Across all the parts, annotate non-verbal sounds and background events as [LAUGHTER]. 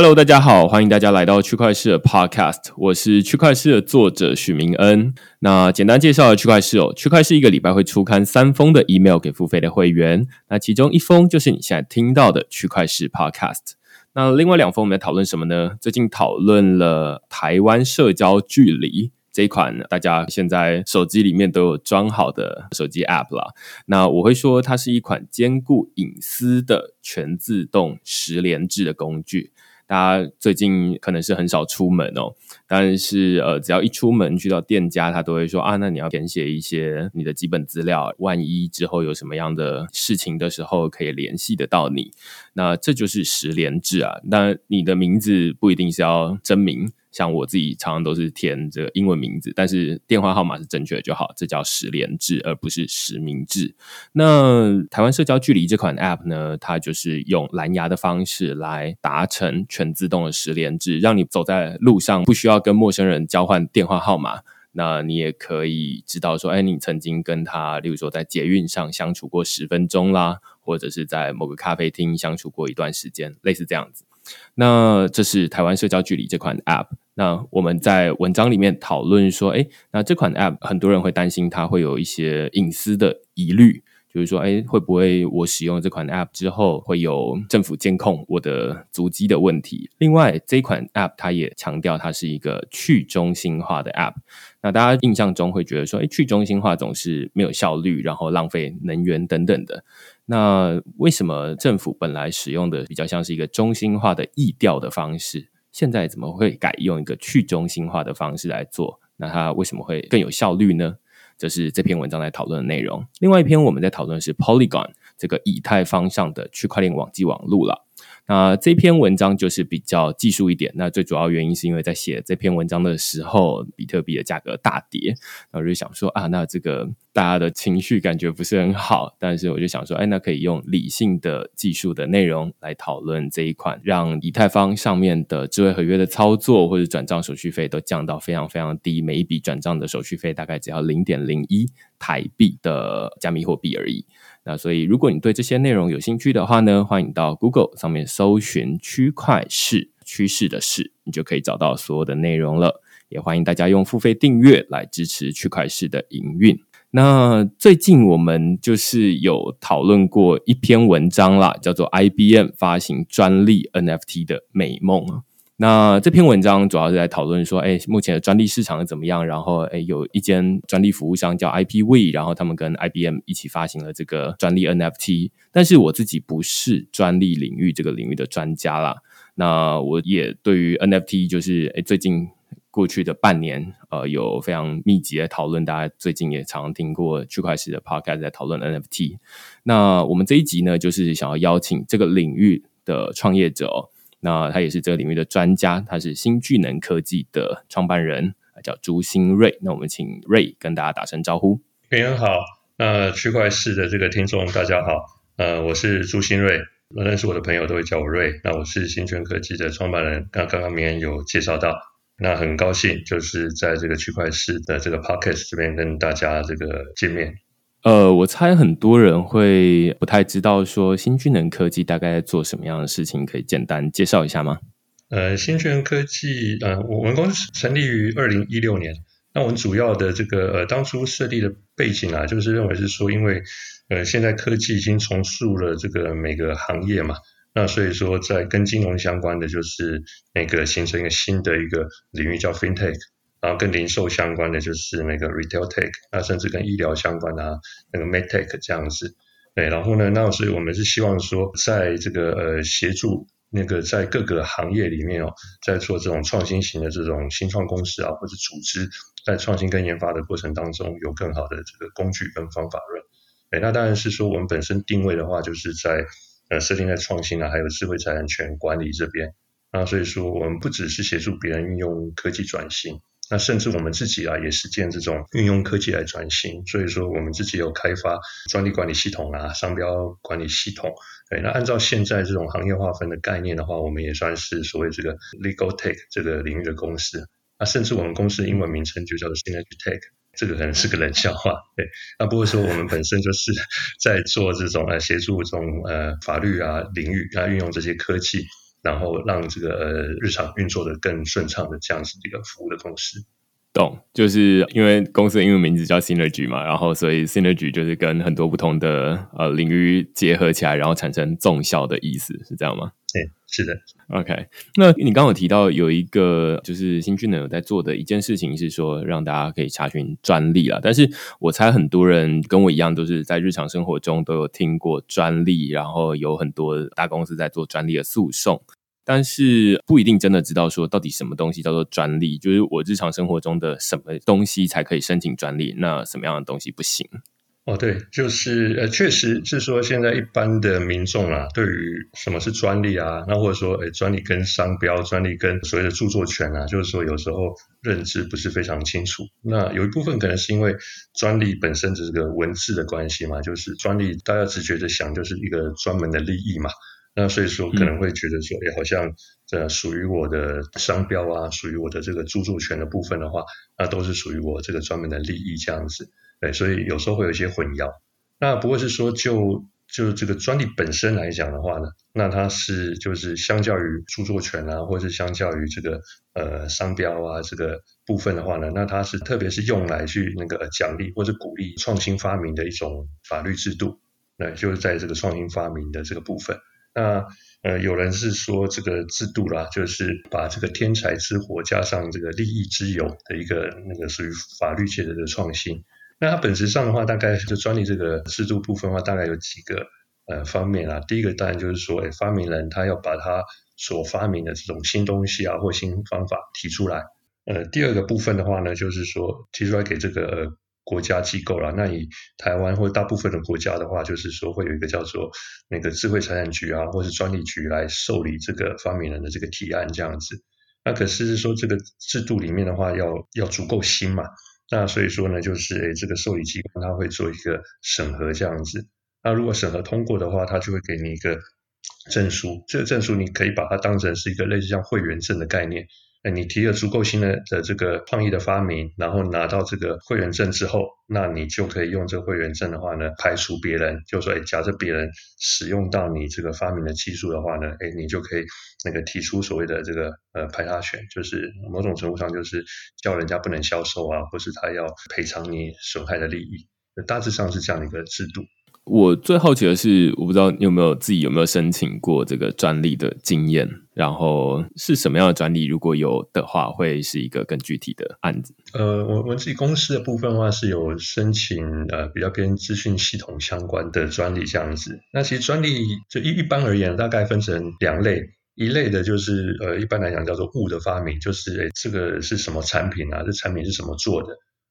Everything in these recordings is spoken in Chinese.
Hello，大家好，欢迎大家来到区块市的 Podcast，我是区块市的作者许明恩。那简单介绍区块市哦，区块市一个礼拜会出刊三封的 email 给付费的会员，那其中一封就是你现在听到的区块市 Podcast。那另外两封我们在讨论什么呢？最近讨论了台湾社交距离这一款，大家现在手机里面都有装好的手机 App 了。那我会说它是一款兼顾隐私的全自动十连制的工具。大家最近可能是很少出门哦，但是呃，只要一出门去到店家，他都会说啊，那你要填写一些你的基本资料，万一之后有什么样的事情的时候，可以联系得到你。那这就是十连制啊，那你的名字不一定是要真名。像我自己常常都是填这个英文名字，但是电话号码是正确的就好，这叫实联制，而不是实名制。那台湾社交距离这款 App 呢，它就是用蓝牙的方式来达成全自动的实联制，让你走在路上不需要跟陌生人交换电话号码，那你也可以知道说，哎，你曾经跟他，例如说在捷运上相处过十分钟啦，或者是在某个咖啡厅相处过一段时间，类似这样子。那这是台湾社交距离这款 App。那我们在文章里面讨论说，哎，那这款 App 很多人会担心它会有一些隐私的疑虑，就是说，哎，会不会我使用这款 App 之后会有政府监控我的足迹的问题？另外，这款 App 它也强调它是一个去中心化的 App。那大家印象中会觉得说，哎，去中心化总是没有效率，然后浪费能源等等的。那为什么政府本来使用的比较像是一个中心化的意调的方式，现在怎么会改用一个去中心化的方式来做？那它为什么会更有效率呢？这是这篇文章在讨论的内容。另外一篇我们在讨论是 Polygon 这个以太方向的区块链网际网路了。那这篇文章就是比较技术一点。那最主要原因是因为在写这篇文章的时候，比特币的价格大跌，那我就想说啊，那这个大家的情绪感觉不是很好。但是我就想说，哎，那可以用理性的技术的内容来讨论这一款，让以太坊上面的智慧合约的操作或者转账手续费都降到非常非常低，每一笔转账的手续费大概只要零点零一台币的加密货币而已。那所以，如果你对这些内容有兴趣的话呢，欢迎到 Google 上面搜寻“区块市趋势的市”，你就可以找到所有的内容了。也欢迎大家用付费订阅来支持区块市的营运。那最近我们就是有讨论过一篇文章啦，叫做 “IBM 发行专利 NFT 的美梦”啊。那这篇文章主要是在讨论说，哎，目前的专利市场怎么样？然后，哎，有一间专利服务商叫 IPV，然后他们跟 IBM 一起发行了这个专利 NFT。但是我自己不是专利领域这个领域的专家啦。那我也对于 NFT 就是哎，最近过去的半年，呃，有非常密集的讨论。大家最近也常听过区块链的 Podcast 在讨论 NFT。那我们这一集呢，就是想要邀请这个领域的创业者。那他也是这个领域的专家，他是新巨能科技的创办人，叫朱新瑞。那我们请瑞跟大家打声招呼。平安好，那区块市的这个听众大家好，呃，我是朱新瑞，认识我的朋友都会叫我瑞。那我是新全科技的创办人，刚刚刚明恩有介绍到，那很高兴就是在这个区块市的这个 podcast 这边跟大家这个见面。呃，我猜很多人会不太知道说新巨能科技大概在做什么样的事情，可以简单介绍一下吗？呃，新巨能科技，呃，我们公司成立于二零一六年。那我们主要的这个呃当初设立的背景啊，就是认为是说，因为呃现在科技已经重塑了这个每个行业嘛，那所以说在跟金融相关的，就是那个形成一个新的一个领域叫 FinTech。然后跟零售相关的就是那个 retail tech，那甚至跟医疗相关的那个 med tech 这样子。对，然后呢，那所以我们是希望说，在这个呃协助那个在各个行业里面哦，在做这种创新型的这种新创公司啊，或者组织，在创新跟研发的过程当中，有更好的这个工具跟方法论。哎，那当然是说我们本身定位的话，就是在呃设定在创新啊，还有智慧财产权管理这边。那所以说，我们不只是协助别人运用科技转型。那甚至我们自己啊，也是建这种运用科技来转型，所以说我们自己有开发专利管理系统啊、商标管理系统。对，那按照现在这种行业划分的概念的话，我们也算是所谓这个 legal tech 这个领域的公司。那甚至我们公司英文名称就叫做 synergy tech，这个可能是个冷笑话。对，那不过说我们本身就是在做这种呃协助这种呃法律啊领域啊运用这些科技。然后让这个日常运作的更顺畅的这样子一个服务的公司，懂？就是因为公司的英文名字叫 Synergy 嘛，然后所以 Synergy 就是跟很多不同的呃领域结合起来，然后产生纵效的意思，是这样吗？对，是的。OK，那你刚刚有提到有一个就是新俊呢有在做的一件事情是说让大家可以查询专利啊，但是我猜很多人跟我一样都是在日常生活中都有听过专利，然后有很多大公司在做专利的诉讼，但是不一定真的知道说到底什么东西叫做专利，就是我日常生活中的什么东西才可以申请专利，那什么样的东西不行？哦，对，就是呃，确实是说现在一般的民众啊，对于什么是专利啊，那或者说，哎，专利跟商标、专利跟所谓的著作权啊，就是说有时候认知不是非常清楚。那有一部分可能是因为专利本身只是个文字的关系嘛，就是专利大家直觉的想就是一个专门的利益嘛，那所以说可能会觉得说，哎，好像这属于我的商标啊，属于我的这个著作权的部分的话，那都是属于我这个专门的利益这样子。对，所以有时候会有一些混淆。那不过是说，就就这个专利本身来讲的话呢，那它是就是相较于著作权啊，或者是相较于这个呃商标啊这个部分的话呢，那它是特别是用来去那个奖励或者鼓励创新发明的一种法律制度。那就是在这个创新发明的这个部分。那呃有人是说这个制度啦，就是把这个天才之火加上这个利益之友的一个那个属于法律界的这个创新。那它本质上的话，大概就专利这个制度部分的话，大概有几个呃方面啊。第一个当然就是说，哎，发明人他要把他所发明的这种新东西啊或新方法提出来。呃，第二个部分的话呢，就是说提出来给这个国家机构啦。那以台湾或大部分的国家的话，就是说会有一个叫做那个智慧财产局啊，或是专利局来受理这个发明人的这个提案这样子。那可是说这个制度里面的话，要要足够新嘛。那所以说呢，就是诶，这个受理机关他会做一个审核这样子。那如果审核通过的话，他就会给你一个证书。这个证书你可以把它当成是一个类似像会员证的概念。哎，你提了足够新的的这个创意的发明，然后拿到这个会员证之后，那你就可以用这个会员证的话呢，排除别人。就说，哎，假设别人使用到你这个发明的技术的话呢，哎，你就可以那个提出所谓的这个呃排他权，就是某种程度上就是叫人家不能销售啊，或是他要赔偿你损害的利益。大致上是这样的一个制度。我最好奇的是，我不知道你有没有自己有没有申请过这个专利的经验，然后是什么样的专利？如果有的话，会是一个更具体的案子。呃，我我自己公司的部分的话，是有申请呃比较跟资讯系统相关的专利这样子。那其实专利就一一般而言，大概分成两类，一类的就是呃一般来讲叫做物的发明，就是诶这个是什么产品啊？这产品是什么做的？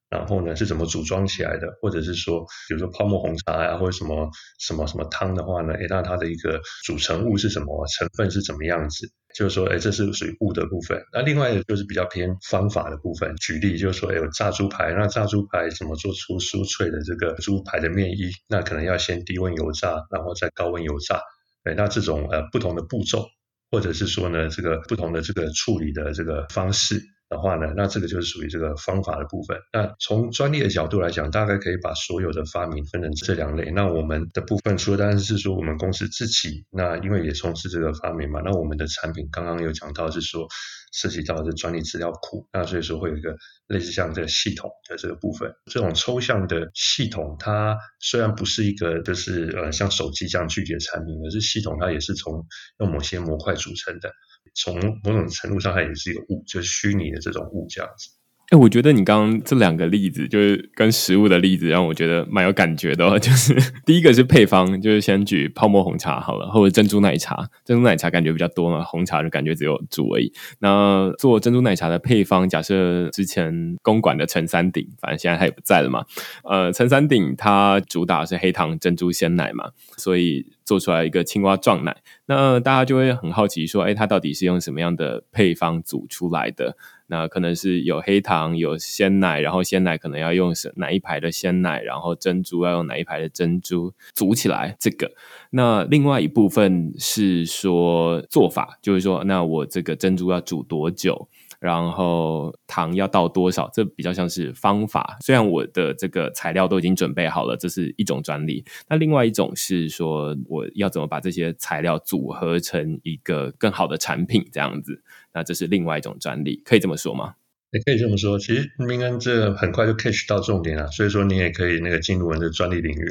然后呢，是怎么组装起来的？或者是说，比如说泡沫红茶呀，或者什么什么什么汤的话呢？诶，那它的一个组成物是什么？成分是怎么样子？就是说，诶，这是属于物的部分。那另外就是比较偏方法的部分。举例就是说，诶，有炸猪排，那炸猪排怎么做出酥脆的这个猪排的面衣？那可能要先低温油炸，然后再高温油炸。诶，那这种呃不同的步骤，或者是说呢，这个不同的这个处理的这个方式。的话呢，那这个就是属于这个方法的部分。那从专利的角度来讲，大概可以把所有的发明分成这两类。那我们的部分，除了当然是说我们公司自己，那因为也从事这个发明嘛，那我们的产品刚刚有讲到是说涉及到的专利资料库，那所以说会有一个类似像这个系统的这个部分。这种抽象的系统，它虽然不是一个就是呃像手机这样具体的产品，而是系统它也是从用某些模块组成的。从某种程度上，它也是一个物，就是虚拟的这种物这样哎，我觉得你刚刚这两个例子，就是跟食物的例子，让我觉得蛮有感觉的。[LAUGHS] 就是第一个是配方，就是先举泡沫红茶好了，或者珍珠奶茶。珍珠奶茶感觉比较多嘛，红茶就感觉只有煮而已。那做珍珠奶茶的配方，假设之前公馆的陈三鼎，反正现在他也不在了嘛。呃，陈三鼎它主打是黑糖珍珠鲜奶嘛，所以做出来一个青蛙撞奶。那大家就会很好奇说，哎，它到底是用什么样的配方煮出来的？那可能是有黑糖、有鲜奶，然后鲜奶可能要用哪一排的鲜奶，然后珍珠要用哪一排的珍珠煮起来。这个，那另外一部分是说做法，就是说，那我这个珍珠要煮多久？然后糖要倒多少？这比较像是方法。虽然我的这个材料都已经准备好了，这是一种专利。那另外一种是说，我要怎么把这些材料组合成一个更好的产品？这样子，那这是另外一种专利，可以这么说吗？也可以这么说。其实明恩这很快就 catch 到重点了，所以说你也可以那个进入我们的专利领域，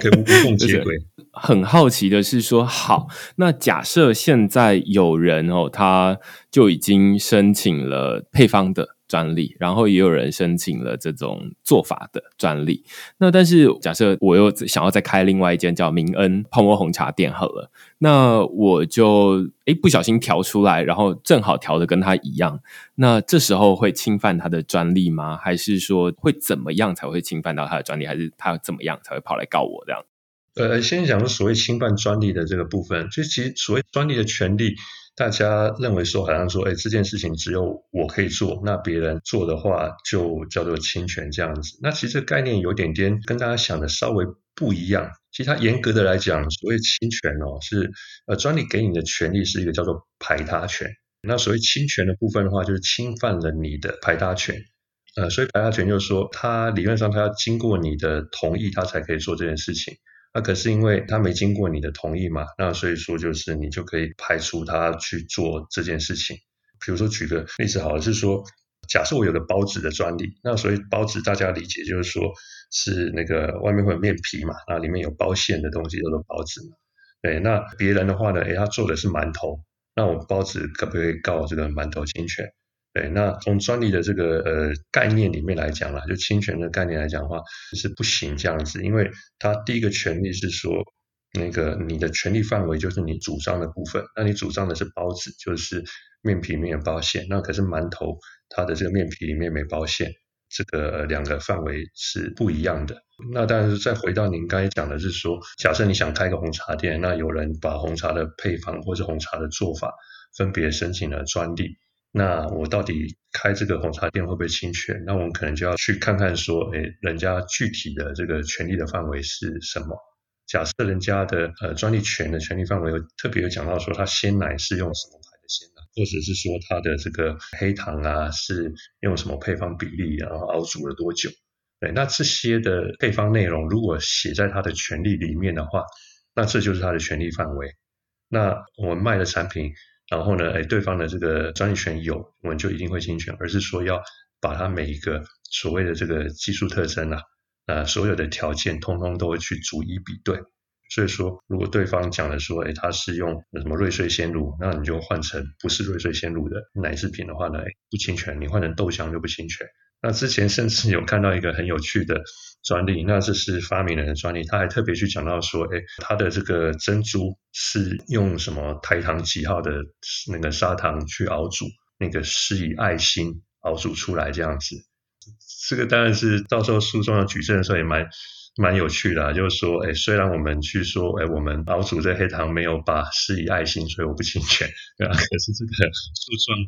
可以无缝接轨。很好奇的是说，好，那假设现在有人哦，他就已经申请了配方的专利，然后也有人申请了这种做法的专利。那但是假设我又想要再开另外一间叫明恩泡沫红茶店好了，那我就诶不小心调出来，然后正好调的跟他一样，那这时候会侵犯他的专利吗？还是说会怎么样才会侵犯到他的专利？还是他怎么样才会跑来告我这样？呃，先讲所谓侵犯专利的这个部分，就其实所谓专利的权利，大家认为说好像说，哎，这件事情只有我可以做，那别人做的话就叫做侵权这样子。那其实这概念有点点跟大家想的稍微不一样。其实它严格的来讲，所谓侵权哦，是呃专利给你的权利是一个叫做排他权。那所谓侵权的部分的话，就是侵犯了你的排他权。呃，所以排他权就是说，它理论上它要经过你的同意，它才可以做这件事情。那可是因为他没经过你的同意嘛，那所以说就是你就可以排除他去做这件事情。比如说举个例子，好了，是说假设我有个包子的专利，那所以包子大家理解就是说是那个外面会有面皮嘛，那里面有包馅的东西叫做包子嘛。对，那别人的话呢，诶，他做的是馒头，那我包子可不可以告这个馒头侵权？对，那从专利的这个呃概念里面来讲啦，就侵权的概念来讲的话，是不行这样子，因为它第一个权利是说，那个你的权利范围就是你主张的部分，那你主张的是包子，就是面皮里面有包馅，那可是馒头它的这个面皮里面没包馅，这个两个范围是不一样的。那但是再回到您刚才讲的是说，假设你想开个红茶店，那有人把红茶的配方或者红茶的做法分别申请了专利。那我到底开这个红茶店会不会侵权？那我们可能就要去看看说，哎，人家具体的这个权利的范围是什么？假设人家的呃专利权的权利范围有特别有讲到说，它鲜奶是用什么牌的鲜奶，或者是说它的这个黑糖啊是用什么配方比例，然后熬煮了多久？对，那这些的配方内容如果写在它的权利里面的话，那这就是它的权利范围。那我们卖的产品。然后呢，哎，对方的这个专利权有，我们就一定会侵权，而是说要把它每一个所谓的这个技术特征啊，呃，所有的条件通通都会去逐一比对。所以说，如果对方讲的说，哎，他是用什么瑞穗鲜乳，那你就换成不是瑞穗鲜乳的奶制品的话呢，不侵权；你换成豆浆就不侵权。那之前甚至有看到一个很有趣的专利，那这是发明人的专利，他还特别去讲到说，哎，他的这个珍珠是用什么台糖几号的那个砂糖去熬煮，那个是以爱心熬煮出来这样子。这个当然是到时候书中要举证的时候也蛮蛮有趣的，就是说，哎，虽然我们去说，哎，我们熬煮这黑糖没有把是以爱心，所以我不侵权，对吧？可是这个诉状。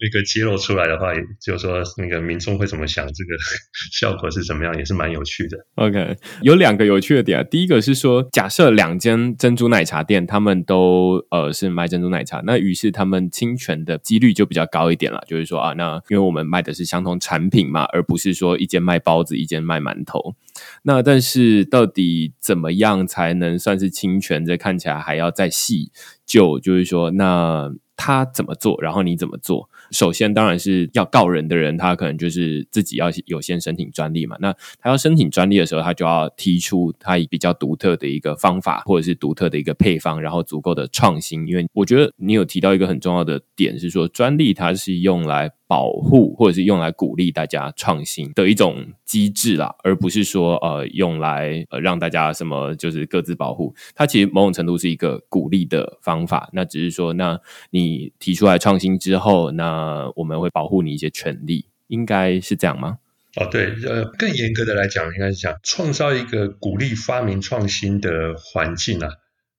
那个揭露出来的话，就是说那个民众会怎么想，这个 [LAUGHS] 效果是怎么样，也是蛮有趣的。OK，有两个有趣的点，第一个是说，假设两间珍珠奶茶店，他们都呃是卖珍珠奶茶，那于是他们侵权的几率就比较高一点了。就是说啊，那因为我们卖的是相同产品嘛，而不是说一间卖包子，一间卖馒头。那但是到底怎么样才能算是侵权？这看起来还要再细就，就是说那。他怎么做，然后你怎么做？首先当然是要告人的人，他可能就是自己要有先申请专利嘛。那他要申请专利的时候，他就要提出他比较独特的一个方法，或者是独特的一个配方，然后足够的创新。因为我觉得你有提到一个很重要的点，是说专利它是用来保护或者是用来鼓励大家创新的一种机制啦，而不是说呃用来呃让大家什么就是各自保护。它其实某种程度是一个鼓励的方法。那只是说，那你提出来创新之后，那我们会保护你一些权利，应该是这样吗？哦，对，呃，更严格的来讲，应该是讲创造一个鼓励发明创新的环境啊。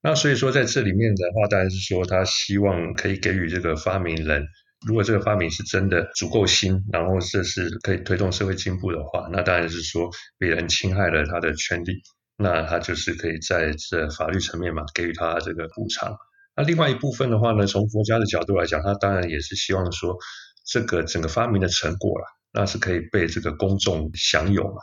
那所以说，在这里面的话，当然是说他希望可以给予这个发明人，如果这个发明是真的足够新，然后这是可以推动社会进步的话，那当然是说别人侵害了他的权利，那他就是可以在这法律层面嘛，给予他这个补偿。那另外一部分的话呢，从国家的角度来讲，他当然也是希望说，这个整个发明的成果啦，那是可以被这个公众享有嘛。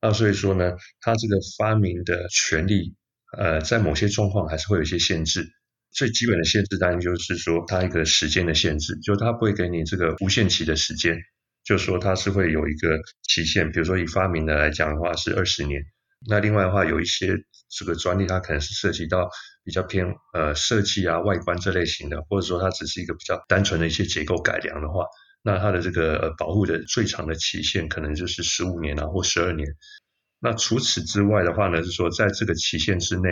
那所以说呢，他这个发明的权利。呃，在某些状况还是会有一些限制。最基本的限制当然就是说，它一个时间的限制，就它不会给你这个无限期的时间，就是说它是会有一个期限。比如说以发明的来讲的话是二十年。那另外的话有一些这个专利，它可能是涉及到比较偏呃设计啊、外观这类型的，或者说它只是一个比较单纯的一些结构改良的话，那它的这个保护的最长的期限可能就是十五年啊或十二年。那除此之外的话呢，是说在这个期限之内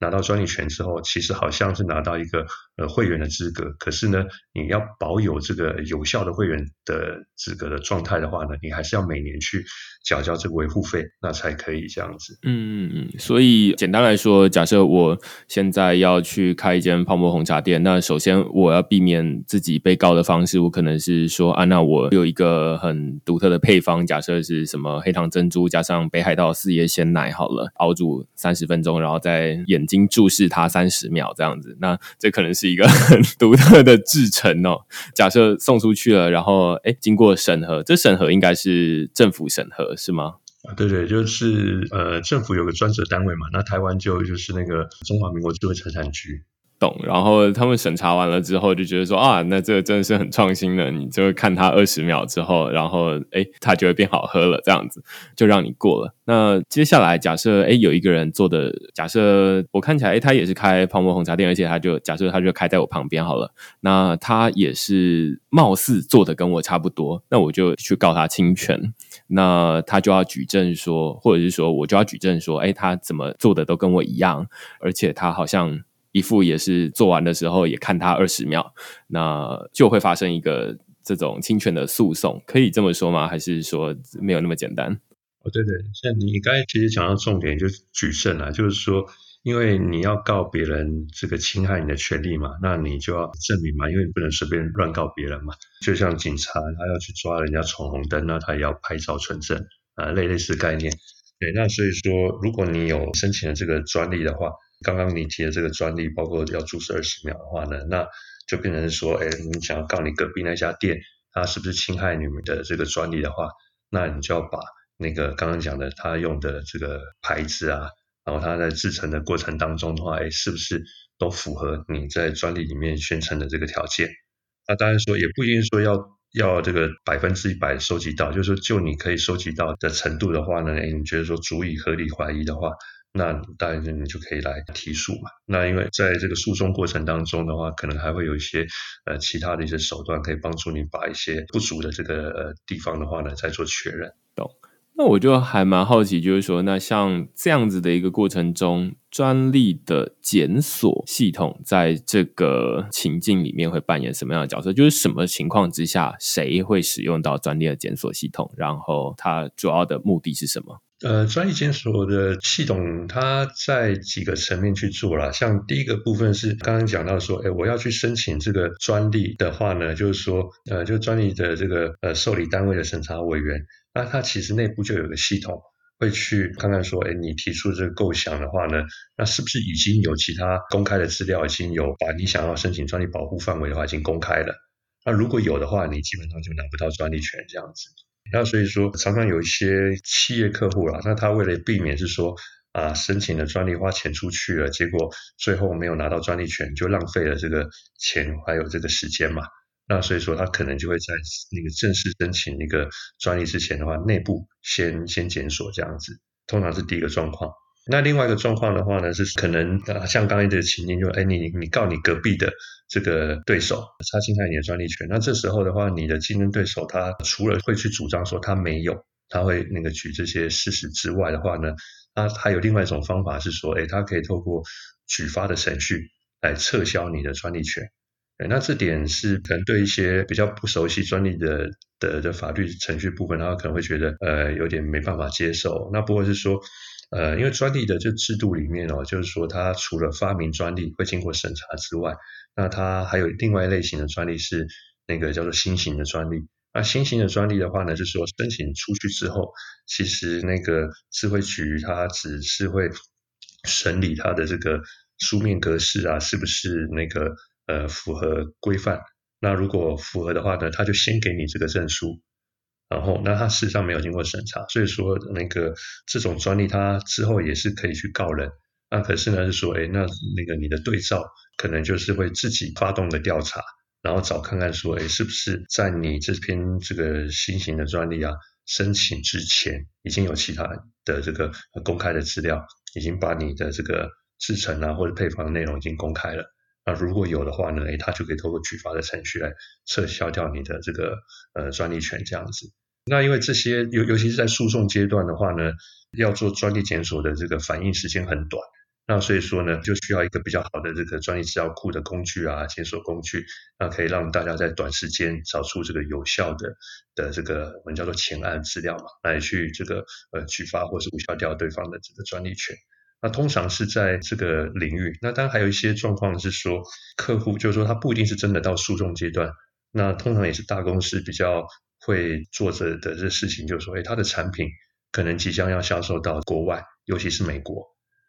拿到专利权之后，其实好像是拿到一个呃会员的资格。可是呢，你要保有这个有效的会员的资格的状态的话呢，你还是要每年去缴交这个维护费，那才可以这样子。嗯嗯嗯。所以简单来说，假设我现在要去开一间泡沫红茶店，那首先我要避免自己被告的方式，我可能是说啊，那我有一个很独特的配方，假设是什么黑糖珍珠加上北海道。四叶鲜奶好了，熬煮三十分钟，然后再演经注视它三十秒，这样子，那这可能是一个 [LAUGHS] 很独特的制成哦。假设送出去了，然后哎，经过审核，这审核应该是政府审核是吗？对对，就是呃，政府有个专责单位嘛，那台湾就就是那个中华民国智慧财产局。懂，然后他们审查完了之后就觉得说啊，那这个真的是很创新的，你就看它二十秒之后，然后哎，它就会变好喝了，这样子就让你过了。那接下来假设哎，有一个人做的，假设我看起来哎，他也是开泡沫红茶店，而且他就假设他就开在我旁边好了，那他也是貌似做的跟我差不多，那我就去告他侵权，那他就要举证说，或者是说我就要举证说，哎，他怎么做的都跟我一样，而且他好像。一副也是做完的时候也看他二十秒，那就会发生一个这种侵权的诉讼，可以这么说吗？还是说没有那么简单？哦，对对，像你刚才其实讲到重点就是举证啊，就是说，因为你要告别人这个侵害你的权利嘛，那你就要证明嘛，因为你不能随便乱告别人嘛。就像警察他要去抓人家闯红灯，那他也要拍照存证啊，类类似概念。对，那所以说，如果你有申请了这个专利的话。刚刚你提的这个专利，包括要注射二十秒的话呢，那就变成说，哎，你想要告你隔壁那家店，他是不是侵害你们的这个专利的话，那你就要把那个刚刚讲的他用的这个牌子啊，然后他在制成的过程当中的话，哎，是不是都符合你在专利里面宣称的这个条件？那当然说也不一定说要要这个百分之一百收集到，就是说就你可以收集到的程度的话呢，哎，你觉得说足以合理怀疑的话。那当然，你就可以来提诉嘛。那因为在这个诉讼过程当中的话，可能还会有一些呃其他的一些手段，可以帮助你把一些不足的这个呃地方的话呢，再做确认。懂？那我就还蛮好奇，就是说，那像这样子的一个过程中，专利的检索系统在这个情境里面会扮演什么样的角色？就是什么情况之下，谁会使用到专利的检索系统？然后它主要的目的是什么？呃，专利检索的系统，它在几个层面去做了。像第一个部分是刚刚讲到说，哎，我要去申请这个专利的话呢，就是说，呃，就专利的这个呃受理单位的审查委员，那它其实内部就有个系统，会去看看说，哎，你提出这个构想的话呢，那是不是已经有其他公开的资料，已经有把你想要申请专利保护范围的话已经公开了？那如果有的话，你基本上就拿不到专利权这样子。那所以说，常常有一些企业客户啦，那他为了避免是说啊，申请的专利花钱出去了，结果最后没有拿到专利权，就浪费了这个钱还有这个时间嘛。那所以说，他可能就会在那个正式申请那个专利之前的话，内部先先检索这样子，通常是第一个状况。那另外一个状况的话呢，是可能，像刚才的情境，就哎，你你告你隔壁的这个对手，他侵害你的专利权。那这时候的话，你的竞争对手他除了会去主张说他没有，他会那个举这些事实之外的话呢，他还有另外一种方法是说，哎，他可以透过举发的程序来撤销你的专利权。那这点是可能对一些比较不熟悉专利的的的法律程序部分，他可能会觉得呃有点没办法接受。那不过是说。呃，因为专利的这制度里面哦，就是说它除了发明专利会经过审查之外，那它还有另外一类型的专利是那个叫做新型的专利。那新型的专利的话呢，就是说申请出去之后，其实那个智慧局它只是会审理它的这个书面格式啊，是不是那个呃符合规范。那如果符合的话呢，他就先给你这个证书。然后，那他事实上没有经过审查，所以说那个这种专利，它之后也是可以去告人。那可是呢，是说，哎，那那个你的对照可能就是会自己发动的调查，然后找看看说，哎，是不是在你这篇这个新型的专利啊申请之前，已经有其他的这个公开的资料，已经把你的这个制成啊或者配方内容已经公开了。那如果有的话呢，哎，他就可以透过举发的程序来撤销掉你的这个呃专利权这样子。那因为这些尤尤其是在诉讼阶段的话呢，要做专利检索的这个反应时间很短，那所以说呢，就需要一个比较好的这个专利资料库的工具啊，检索工具，那可以让大家在短时间找出这个有效的的这个我们叫做前案资料嘛，来去这个呃举发或是无效掉对方的这个专利权。那通常是在这个领域，那当然还有一些状况是说，客户就是说他不一定是真的到诉讼阶段，那通常也是大公司比较会做着的这事情，就是说，哎，他的产品可能即将要销售到国外，尤其是美国，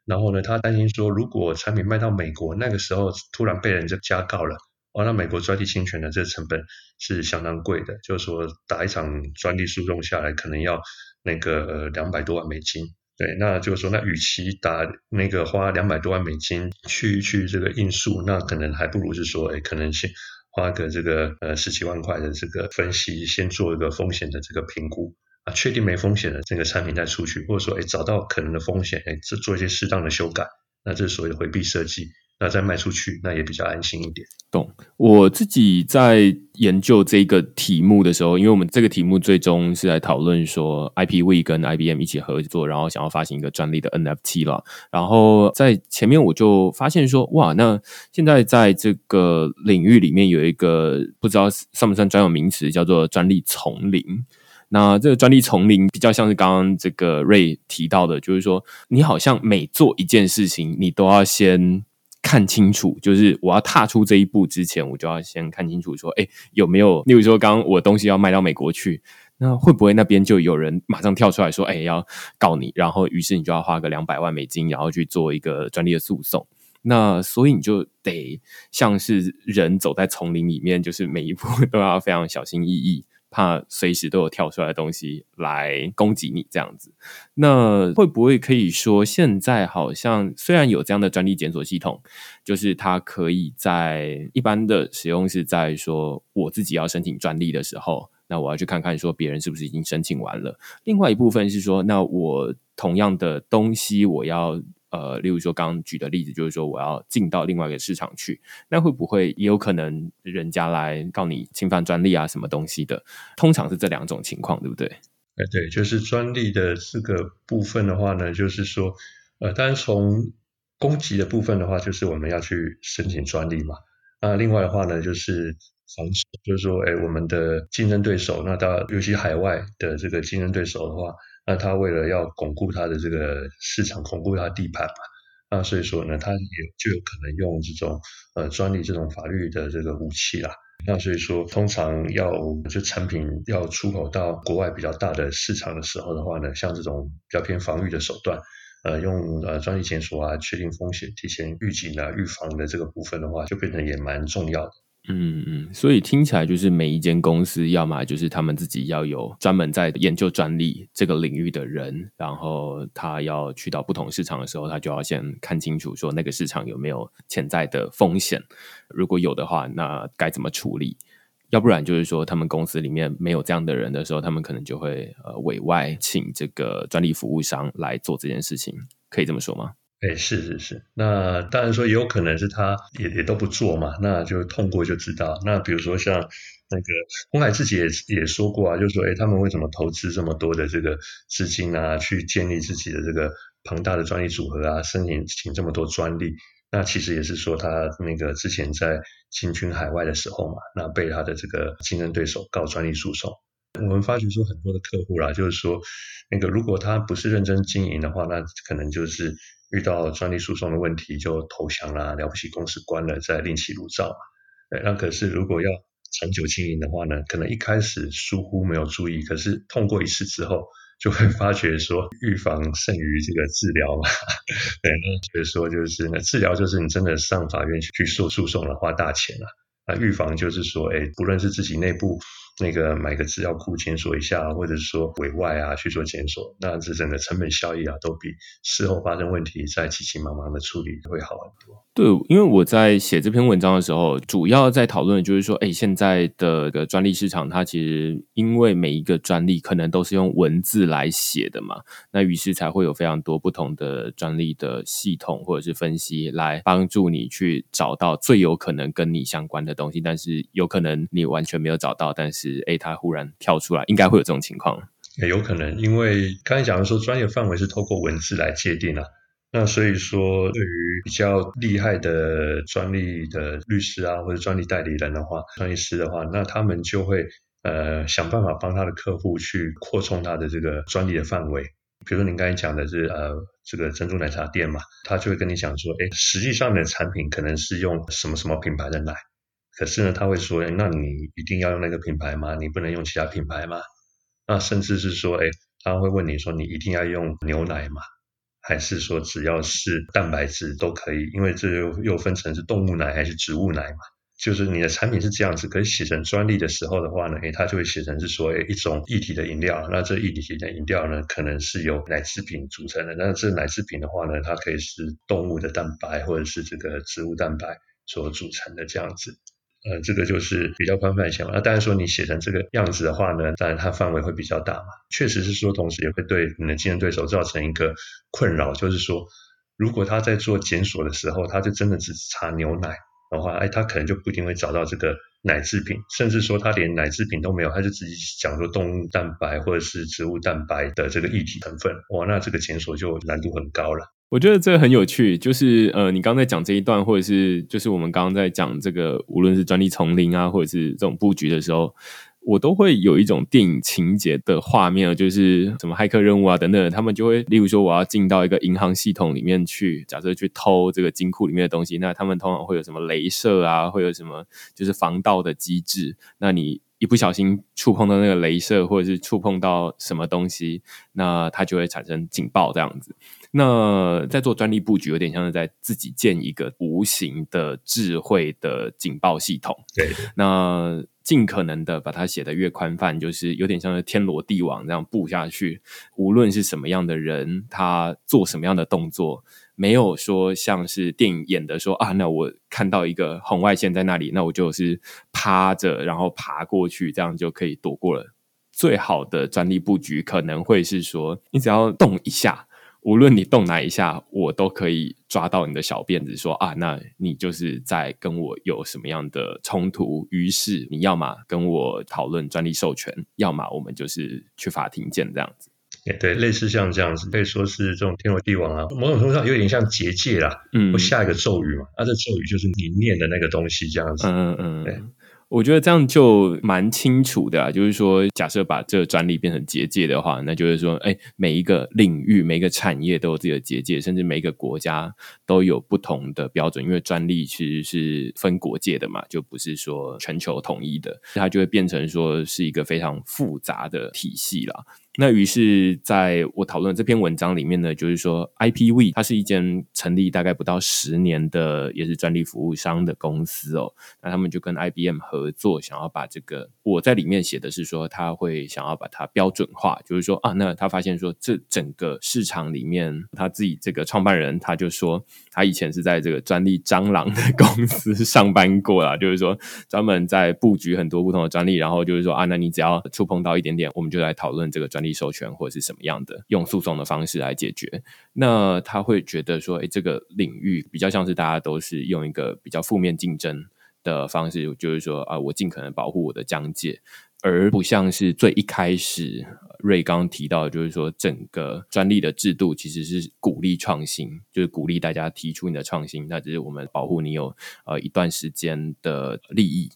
然后呢，他担心说，如果产品卖到美国，那个时候突然被人就加告了，哦，那美国专利侵权的这个成本是相当贵的，就是说打一场专利诉讼下来，可能要那个两百多万美金。对，那就是说，那与其打那个花两百多万美金去去这个应数，那可能还不如是说，哎，可能先花个这个呃十几万块的这个分析，先做一个风险的这个评估啊，确定没风险的这个产品再出去，或者说，哎，找到可能的风险，哎，做做一些适当的修改，那这是所谓的回避设计。那再卖出去，那也比较安心一点。懂。我自己在研究这个题目的时候，因为我们这个题目最终是来讨论说，IPV 跟 IBM 一起合作，然后想要发行一个专利的 NFT 了。然后在前面我就发现说，哇，那现在在这个领域里面有一个不知道算不算专有名词，叫做专利丛林。那这个专利丛林比较像是刚刚这个瑞提到的，就是说，你好像每做一件事情，你都要先。看清楚，就是我要踏出这一步之前，我就要先看清楚，说，哎，有没有？例如说，刚刚我东西要卖到美国去，那会不会那边就有人马上跳出来说，哎，要告你？然后，于是你就要花个两百万美金，然后去做一个专利的诉讼。那所以你就得像是人走在丛林里面，就是每一步都要非常小心翼翼。怕随时都有跳出来的东西来攻击你这样子，那会不会可以说现在好像虽然有这样的专利检索系统，就是它可以在一般的使用是在说我自己要申请专利的时候，那我要去看看说别人是不是已经申请完了。另外一部分是说，那我同样的东西我要。呃，例如说刚刚举的例子，就是说我要进到另外一个市场去，那会不会也有可能人家来告你侵犯专利啊，什么东西的？通常是这两种情况，对不对？哎，对，就是专利的这个部分的话呢，就是说，呃，当然从攻击的部分的话，就是我们要去申请专利嘛。那另外的话呢，就是防止，就是说，哎，我们的竞争对手，那到尤其海外的这个竞争对手的话。那他为了要巩固他的这个市场，巩固他地盘嘛，那所以说呢，他也就有可能用这种呃专利这种法律的这个武器啦。那所以说，通常要就产品要出口到国外比较大的市场的时候的话呢，像这种比较偏防御的手段，呃，用呃专利检索啊，确定风险、提前预警啊、预防的这个部分的话，就变成也蛮重要的。嗯嗯，所以听起来就是每一间公司，要么就是他们自己要有专门在研究专利这个领域的人，然后他要去到不同市场的时候，他就要先看清楚说那个市场有没有潜在的风险，如果有的话，那该怎么处理？要不然就是说他们公司里面没有这样的人的时候，他们可能就会呃委外请这个专利服务商来做这件事情，可以这么说吗？哎，是是是，那当然说也有可能是他也也都不做嘛，那就通过就知道。那比如说像那个红海自己也也说过啊，就说哎，他们为什么投资这么多的这个资金啊，去建立自己的这个庞大的专利组合啊，申请请这么多专利？那其实也是说他那个之前在进军海外的时候嘛，那被他的这个竞争对手告专利诉讼。我们发觉说很多的客户啦，就是说那个如果他不是认真经营的话，那可能就是。遇到专利诉讼的问题就投降啦，了不起公司关了再另起炉灶嘛。那可是如果要长久经营的话呢，可能一开始疏忽没有注意，可是痛过一次之后，就会发觉说预防胜于这个治疗嘛。[LAUGHS] 对，所以说就是那治疗就是你真的上法院去去诉诉讼了，花大钱了。那预防就是说，哎，不论是自己内部。那个买个资料库检索一下，或者是说委外啊去做检索，那这整个成本效益啊，都比事后发生问题再急急忙忙的处理会好很多。对，因为我在写这篇文章的时候，主要在讨论就是说，哎，现在的个专利市场，它其实因为每一个专利可能都是用文字来写的嘛，那于是才会有非常多不同的专利的系统或者是分析来帮助你去找到最有可能跟你相关的东西，但是有可能你完全没有找到，但是。哎，它忽然跳出来，应该会有这种情况。也有可能，因为刚才讲的说，专业范围是透过文字来界定啊。那所以说，对于比较厉害的专利的律师啊，或者专利代理人的话，专利师的话，那他们就会呃想办法帮他的客户去扩充他的这个专利的范围。比如说您刚才讲的是呃这个珍珠奶茶店嘛，他就会跟你讲说，哎，实际上的产品可能是用什么什么品牌的奶。可是呢，他会说，哎，那你一定要用那个品牌吗？你不能用其他品牌吗？那甚至是说，哎，他会问你说，你一定要用牛奶吗？还是说只要是蛋白质都可以？因为这又又分成是动物奶还是植物奶嘛？就是你的产品是这样子，可以写成专利的时候的话呢，哎，它就会写成是说，一种液体的饮料。那这液体的饮料呢，可能是由奶制品组成的。那这奶制品的话呢，它可以是动物的蛋白或者是这个植物蛋白所组成的这样子。呃，这个就是比较宽泛些嘛。那当然说你写成这个样子的话呢，当然它范围会比较大嘛。确实是说，同时也会对你的竞争对手造成一个困扰，就是说，如果他在做检索的时候，他就真的只查牛奶的话，哎，他可能就不一定会找到这个奶制品，甚至说他连奶制品都没有，他就自己讲说动物蛋白或者是植物蛋白的这个液体成分，哇，那这个检索就难度很高了。我觉得这个很有趣，就是呃，你刚才讲这一段，或者是就是我们刚刚在讲这个，无论是专利丛林啊，或者是这种布局的时候，我都会有一种电影情节的画面，就是什么骇客任务啊等等，他们就会，例如说我要进到一个银行系统里面去，假设去偷这个金库里面的东西，那他们通常会有什么镭射啊，会有什么就是防盗的机制，那你。一不小心触碰到那个镭射，或者是触碰到什么东西，那它就会产生警报这样子。那在做专利布局，有点像是在自己建一个无形的智慧的警报系统。对，那尽可能的把它写的越宽泛，就是有点像是天罗地网这样布下去。无论是什么样的人，他做什么样的动作。没有说像是电影演的说啊，那我看到一个红外线在那里，那我就是趴着，然后爬过去，这样就可以躲过了。最好的专利布局可能会是说，你只要动一下，无论你动哪一下，我都可以抓到你的小辫子，说啊，那你就是在跟我有什么样的冲突。于是你要么跟我讨论专利授权，要么我们就是去法庭见这样子。对，类似像这样子，可以说是这种天罗地网啊，某种程度上有点像结界啦，嗯，会下一个咒语嘛，那这咒语就是你念的那个东西，这样子，嗯嗯嗯，对。我觉得这样就蛮清楚的，就是说，假设把这个专利变成结界的话，那就是说，哎，每一个领域、每一个产业都有自己的结界，甚至每一个国家都有不同的标准，因为专利其实是分国界的嘛，就不是说全球统一的，它就会变成说是一个非常复杂的体系了。那于是，在我讨论这篇文章里面呢，就是说，IPV 它是一间成立大概不到十年的，也是专利服务商的公司哦。那他们就跟 IBM 合作，想要把这个我在里面写的是说，他会想要把它标准化，就是说啊，那他发现说，这整个市场里面，他自己这个创办人他就说，他以前是在这个专利蟑螂的公司上班过啦，就是说专门在布局很多不同的专利，然后就是说啊，那你只要触碰到一点点，我们就来讨论这个专利。授权或者是什么样的用诉讼的方式来解决？那他会觉得说，哎，这个领域比较像是大家都是用一个比较负面竞争的方式，就是说啊，我尽可能保护我的疆界，而不像是最一开始瑞刚提到，就是说整个专利的制度其实是鼓励创新，就是鼓励大家提出你的创新，那只是我们保护你有呃一段时间的利益。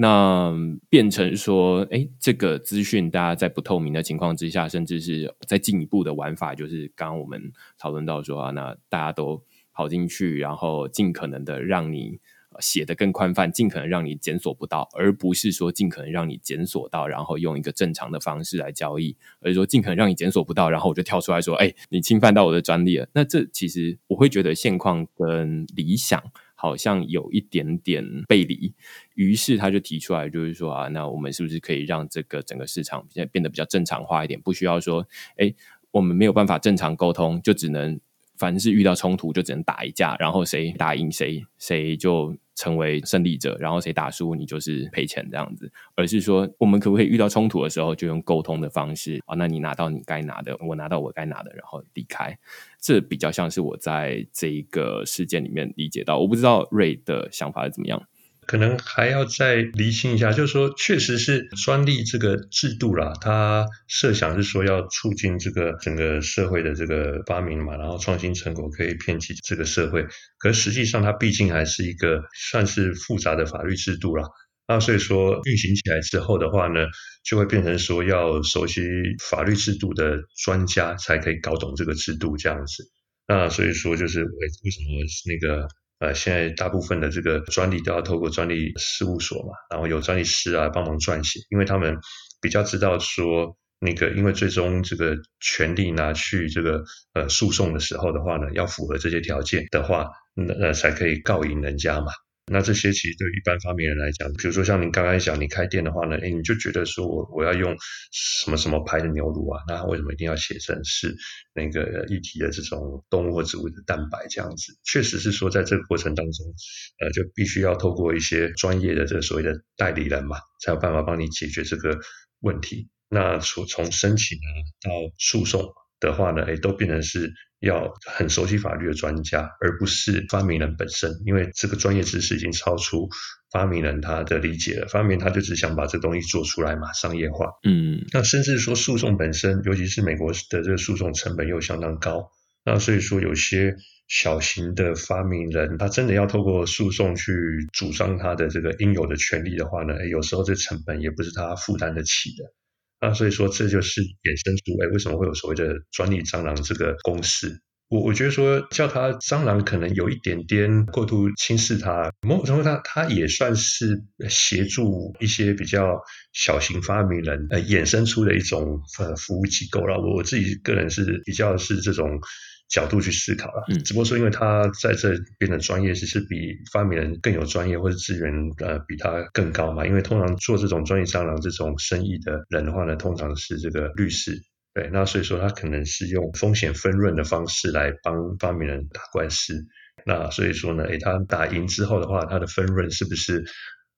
那变成说，哎，这个资讯大家在不透明的情况之下，甚至是在进一步的玩法，就是刚刚我们讨论到说啊，那大家都跑进去，然后尽可能的让你写的更宽泛，尽可能让你检索不到，而不是说尽可能让你检索到，然后用一个正常的方式来交易，而是说尽可能让你检索不到，然后我就跳出来说，哎，你侵犯到我的专利了。那这其实我会觉得现况跟理想。好像有一点点背离，于是他就提出来，就是说啊，那我们是不是可以让这个整个市场现在变得比较正常化一点？不需要说，哎，我们没有办法正常沟通，就只能凡是遇到冲突就只能打一架，然后谁打赢谁，谁就。成为胜利者，然后谁打输你就是赔钱这样子，而是说我们可不可以遇到冲突的时候就用沟通的方式啊？那你拿到你该拿的，我拿到我该拿的，然后离开。这比较像是我在这一个事件里面理解到，我不知道瑞的想法是怎么样。可能还要再厘清一下，就是说，确实是专利这个制度啦，它设想是说要促进这个整个社会的这个发明嘛，然后创新成果可以遍及这个社会。可实际上，它毕竟还是一个算是复杂的法律制度啦。那所以说运行起来之后的话呢，就会变成说要熟悉法律制度的专家才可以搞懂这个制度这样子。那所以说就是为为什么那个。呃，现在大部分的这个专利都要透过专利事务所嘛，然后有专利师啊帮忙撰写，因为他们比较知道说那个，因为最终这个权利拿去这个呃诉讼的时候的话呢，要符合这些条件的话，那那才可以告赢人家嘛。那这些其实对一般发明人来讲，比如说像您刚刚讲，你开店的话呢，哎，你就觉得说我我要用什么什么牌的牛乳啊，那为什么一定要写成是那个一体的这种动物或植物的蛋白这样子？确实是说在这个过程当中，呃，就必须要透过一些专业的这个所谓的代理人嘛，才有办法帮你解决这个问题。那从从申请啊到诉讼的话呢，哎，都变成是。要很熟悉法律的专家，而不是发明人本身，因为这个专业知识已经超出发明人他的理解了。发明他就只想把这东西做出来嘛，商业化。嗯，那甚至说诉讼本身，尤其是美国的这个诉讼成本又相当高。那所以说，有些小型的发明人，他真的要透过诉讼去主张他的这个应有的权利的话呢，有时候这成本也不是他负担得起的。那所以说，这就是衍生出，哎，为什么会有所谓的专利蟑螂这个公式？我我觉得说叫它蟑螂，可能有一点点过度轻视它。某种程度，上它也算是协助一些比较小型发明人，呃，衍生出的一种呃服务机构了。我我自己个人是比较是这种。角度去思考了，嗯，只不过说，因为他在这边的专业其实比发明人更有专业，或者资源呃比他更高嘛。因为通常做这种专业蟑螂这种生意的人的话呢，通常是这个律师，对，那所以说他可能是用风险分润的方式来帮发明人打官司。那所以说呢，诶，他打赢之后的话，他的分润是不是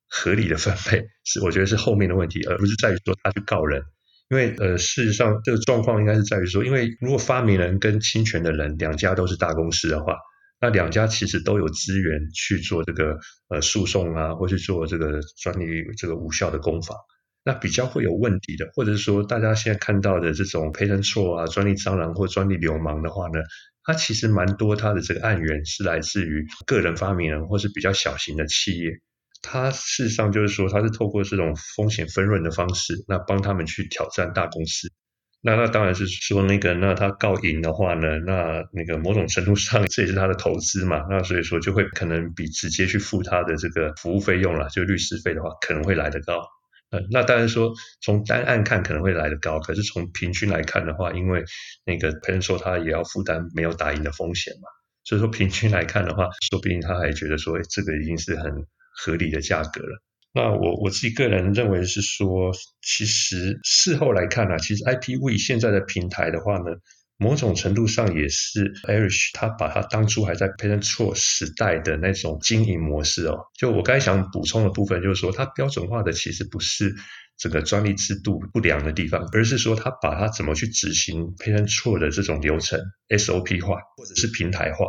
合理的分配？是我觉得是后面的问题，而不是在于说他去告人。因为呃，事实上这个状况应该是在于说，因为如果发明人跟侵权的人两家都是大公司的话，那两家其实都有资源去做这个呃诉讼啊，或去做这个专利这个无效的攻防，那比较会有问题的，或者是说大家现在看到的这种赔人错啊、专利蟑螂或专利流氓的话呢，它其实蛮多，它的这个案源是来自于个人发明人或是比较小型的企业。他事实上就是说，他是透过这种风险分润的方式，那帮他们去挑战大公司。那那当然是说那个，那他告赢的话呢，那那个某种程度上这也是他的投资嘛。那所以说就会可能比直接去付他的这个服务费用了，就律师费的话，可能会来得高。呃，那当然说从单案看可能会来得高，可是从平均来看的话，因为那个赔人说他也要负担没有打赢的风险嘛，所以说平均来看的话，说不定他还觉得说，哎，这个已经是很合理的价格了。那我我自己个人认为是说，其实事后来看呢，其实 IPV 现在的平台的话呢。某种程度上也是 Irish 他把他当初还在 Patent 错时代的那种经营模式哦，就我刚才想补充的部分，就是说它标准化的其实不是这个专利制度不良的地方，而是说他把它怎么去执行 Patent 错的这种流程 SOP 化或者是平台化，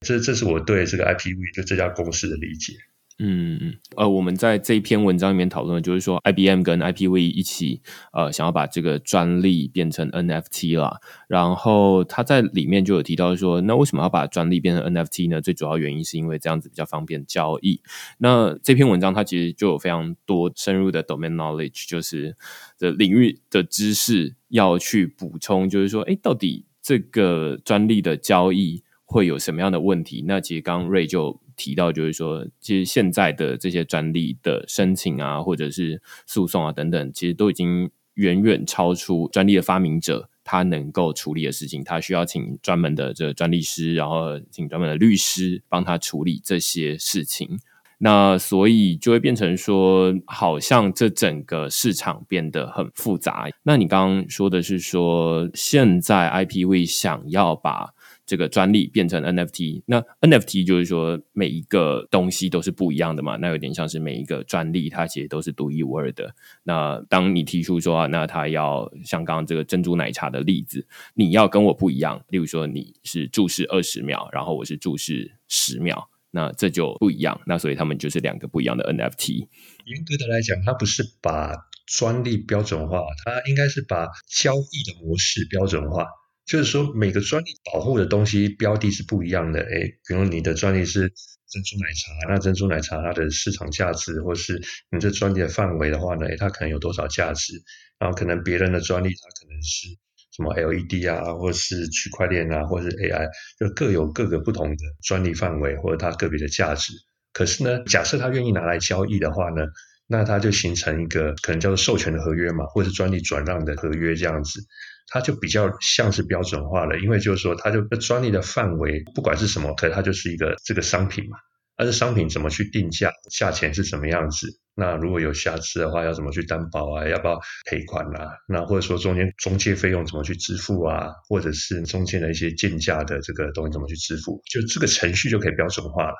这这是我对这个 IPV 就这家公司的理解。嗯，呃，我们在这一篇文章里面讨论的就是说，IBM 跟 IPV 一起，呃，想要把这个专利变成 NFT 啦。然后他在里面就有提到说，那为什么要把专利变成 NFT 呢？最主要原因是因为这样子比较方便交易。那这篇文章它其实就有非常多深入的 domain knowledge，就是的领域的知识要去补充，就是说，哎，到底这个专利的交易会有什么样的问题？那其实刚瑞就。提到就是说，其实现在的这些专利的申请啊，或者是诉讼啊等等，其实都已经远远超出专利的发明者他能够处理的事情。他需要请专门的这个专利师，然后请专门的律师帮他处理这些事情。那所以就会变成说，好像这整个市场变得很复杂。那你刚刚说的是说，现在 IPV 想要把这个专利变成 NFT，那 NFT 就是说每一个东西都是不一样的嘛，那有点像是每一个专利它其实都是独一无二的。那当你提出说啊，那它要像刚刚这个珍珠奶茶的例子，你要跟我不一样，例如说你是注视二十秒，然后我是注视十秒，那这就不一样。那所以他们就是两个不一样的 NFT。严格的来讲，它不是把专利标准化，它应该是把交易的模式标准化。就是说，每个专利保护的东西标的是不一样的。哎，比如你的专利是珍珠奶茶，那珍珠奶茶它的市场价值，或是你这专利的范围的话呢，哎，它可能有多少价值？然后可能别人的专利它可能是什么 LED 啊，或是区块链啊，或是 AI，就各有各个不同的专利范围或者它个别的价值。可是呢，假设他愿意拿来交易的话呢，那它就形成一个可能叫做授权的合约嘛，或是专利转让的合约这样子。它就比较像是标准化了，因为就是说，它就专利的范围不管是什么，可它就是一个这个商品嘛。而这商品怎么去定价，价钱是什么样子？那如果有瑕疵的话，要怎么去担保啊？要不要赔款啊？那或者说中间中介费用怎么去支付啊？或者是中间的一些建价的这个东西怎么去支付？就这个程序就可以标准化了，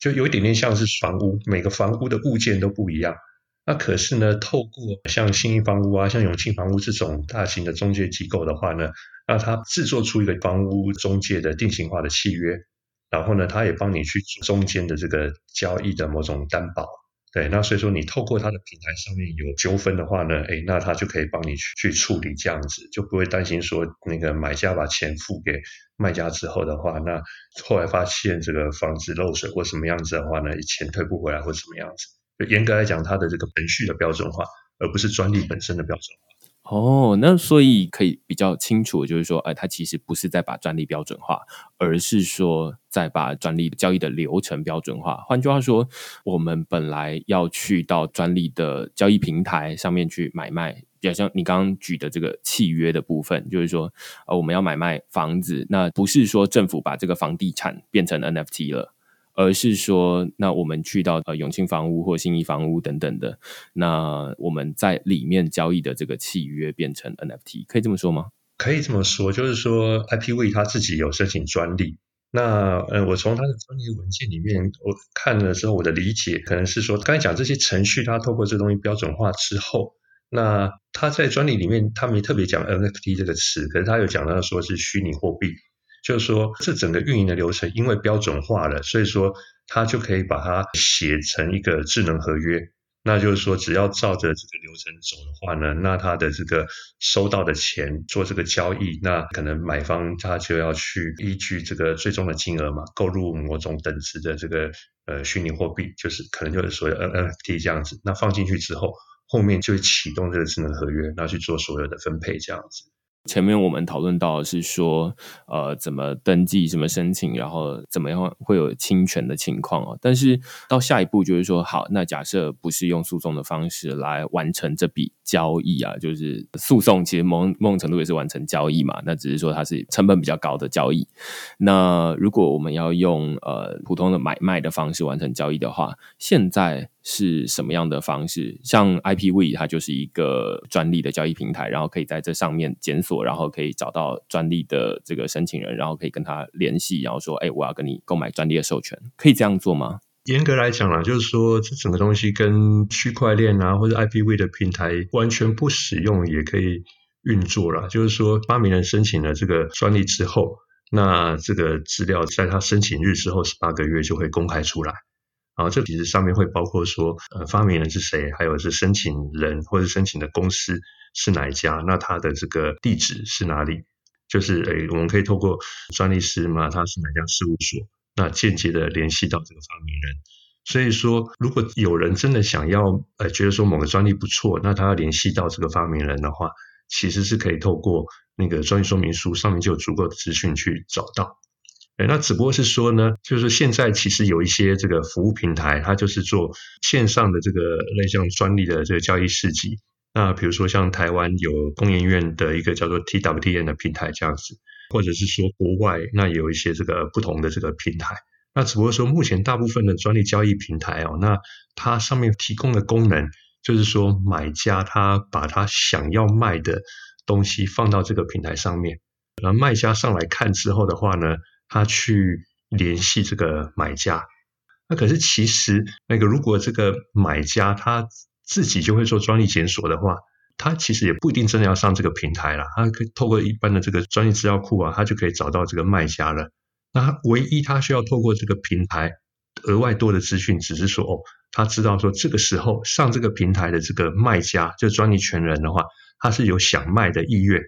就有一点点像是房屋，每个房屋的物件都不一样。那可是呢，透过像新一房屋啊、像永庆房屋这种大型的中介机构的话呢，那他制作出一个房屋中介的定型化的契约，然后呢，他也帮你去做中间的这个交易的某种担保，对，那所以说你透过他的平台上面有纠纷的话呢，哎，那他就可以帮你去去处理这样子，就不会担心说那个买家把钱付给卖家之后的话，那后来发现这个房子漏水或什么样子的话呢，钱退不回来或什么样子。严格来讲，它的这个程序的标准化，而不是专利本身的标准化。哦，那所以可以比较清楚，就是说，哎，它其实不是在把专利标准化，而是说在把专利交易的流程标准化。换句话说，我们本来要去到专利的交易平台上面去买卖，比较像你刚刚举的这个契约的部分，就是说，呃，我们要买卖房子，那不是说政府把这个房地产变成 NFT 了。而是说，那我们去到呃永庆房屋或新义房屋等等的，那我们在里面交易的这个契约变成 NFT，可以这么说吗？可以这么说，就是说 IPV 他自己有申请专利。那呃，我从他的专利文件里面我看了之后，我的理解可能是说，刚才讲这些程序，他透过这东西标准化之后，那他在专利里面他没特别讲 NFT 这个词，可是他有讲到说是虚拟货币。就是说，这整个运营的流程因为标准化了，所以说它就可以把它写成一个智能合约。那就是说，只要照着这个流程走的话呢，那他的这个收到的钱做这个交易，那可能买方他就要去依据这个最终的金额嘛，购入某种等值的这个呃虚拟货币，就是可能就是所谓 NFT 这样子。那放进去之后，后面就会启动这个智能合约，然后去做所有的分配这样子。前面我们讨论到的是说，呃，怎么登记、怎么申请，然后怎么样会有侵权的情况哦。但是到下一步就是说，好，那假设不是用诉讼的方式来完成这笔交易啊，就是诉讼其实某某种程度也是完成交易嘛，那只是说它是成本比较高的交易。那如果我们要用呃普通的买卖的方式完成交易的话，现在。是什么样的方式？像 IPV，它就是一个专利的交易平台，然后可以在这上面检索，然后可以找到专利的这个申请人，然后可以跟他联系，然后说：“哎，我要跟你购买专利的授权，可以这样做吗？”严格来讲啊，就是说这整个东西跟区块链啊或者 IPV 的平台完全不使用也可以运作了。就是说，发明人申请了这个专利之后，那这个资料在他申请日之后十八个月就会公开出来。然后这其实上面会包括说，呃，发明人是谁，还有是申请人或者申请的公司是哪一家，那他的这个地址是哪里？就是诶，我们可以透过专利师嘛，他是哪家事务所，那间接的联系到这个发明人。所以说，如果有人真的想要，呃，觉得说某个专利不错，那他要联系到这个发明人的话，其实是可以透过那个专利说明书上面就有足够的资讯去找到。哎，那只不过是说呢，就是现在其实有一些这个服务平台，它就是做线上的这个类像专利的这个交易市集。那比如说像台湾有工研院的一个叫做 TWTN 的平台这样子，或者是说国外那有一些这个不同的这个平台。那只不过说目前大部分的专利交易平台哦，那它上面提供的功能就是说买家他把他想要卖的东西放到这个平台上面，然后卖家上来看之后的话呢。他去联系这个买家，那可是其实那个如果这个买家他自己就会做专利检索的话，他其实也不一定真的要上这个平台了，他可以透过一般的这个专利资料库啊，他就可以找到这个卖家了。那唯一他需要透过这个平台额外多的资讯，只是说哦，他知道说这个时候上这个平台的这个卖家，就专利权人的话，他是有想卖的意愿，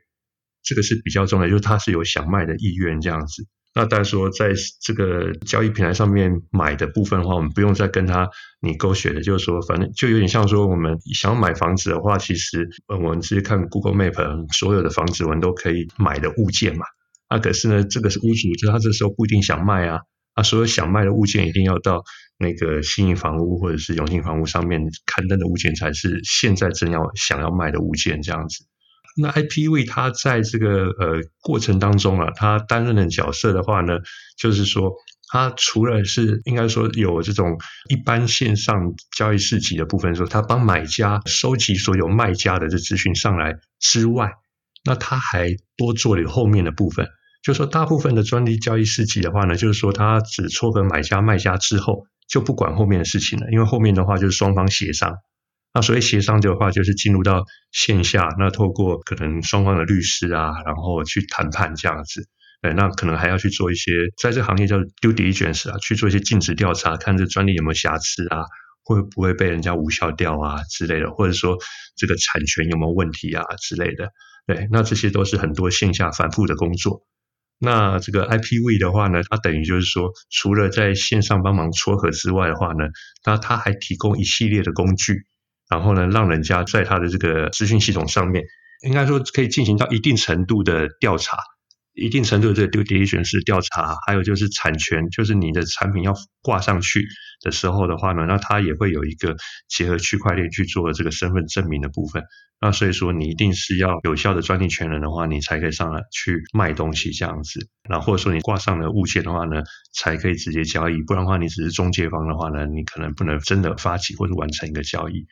这个是比较重要，就是他是有想卖的意愿这样子。那但是说，在这个交易平台上面买的部分的话，我们不用再跟他你勾选的，就是说，反正就有点像说，我们想买房子的话，其实我们直接看 Google Map，所有的房子我们都可以买的物件嘛。啊，可是呢，这个是屋主，就他这时候不一定想卖啊，啊，所有想卖的物件一定要到那个新营房屋或者是永庆房屋上面刊登的物件，才是现在正要想要卖的物件这样子。那 IPV 它在这个呃过程当中啊，它担任的角色的话呢，就是说，它除了是应该说有这种一般线上交易市集的部分，说它帮买家收集所有卖家的这资讯上来之外，那它还多做了后面的部分，就是说大部分的专利交易市集的话呢，就是说它只撮合买家卖家之后，就不管后面的事情了，因为后面的话就是双方协商。那所谓协商的话，就是进入到线下，那透过可能双方的律师啊，然后去谈判这样子。对，那可能还要去做一些，在这行业叫 due diligence 啊，去做一些尽职调查，看这专利有没有瑕疵啊，会不会被人家无效掉啊之类的，或者说这个产权有没有问题啊之类的。对，那这些都是很多线下反复的工作。那这个 IPV 的话呢，它等于就是说，除了在线上帮忙撮合之外的话呢，那它还提供一系列的工具。然后呢，让人家在他的这个资讯系统上面，应该说可以进行到一定程度的调查，一定程度的这个 due diligence 调查，还有就是产权，就是你的产品要挂上去的时候的话呢，那它也会有一个结合区块链去做这个身份证明的部分。那所以说，你一定是要有效的专利权人的话，你才可以上来去卖东西这样子。然后或者说你挂上了物件的话呢，才可以直接交易。不然的话，你只是中介方的话呢，你可能不能真的发起或者完成一个交易。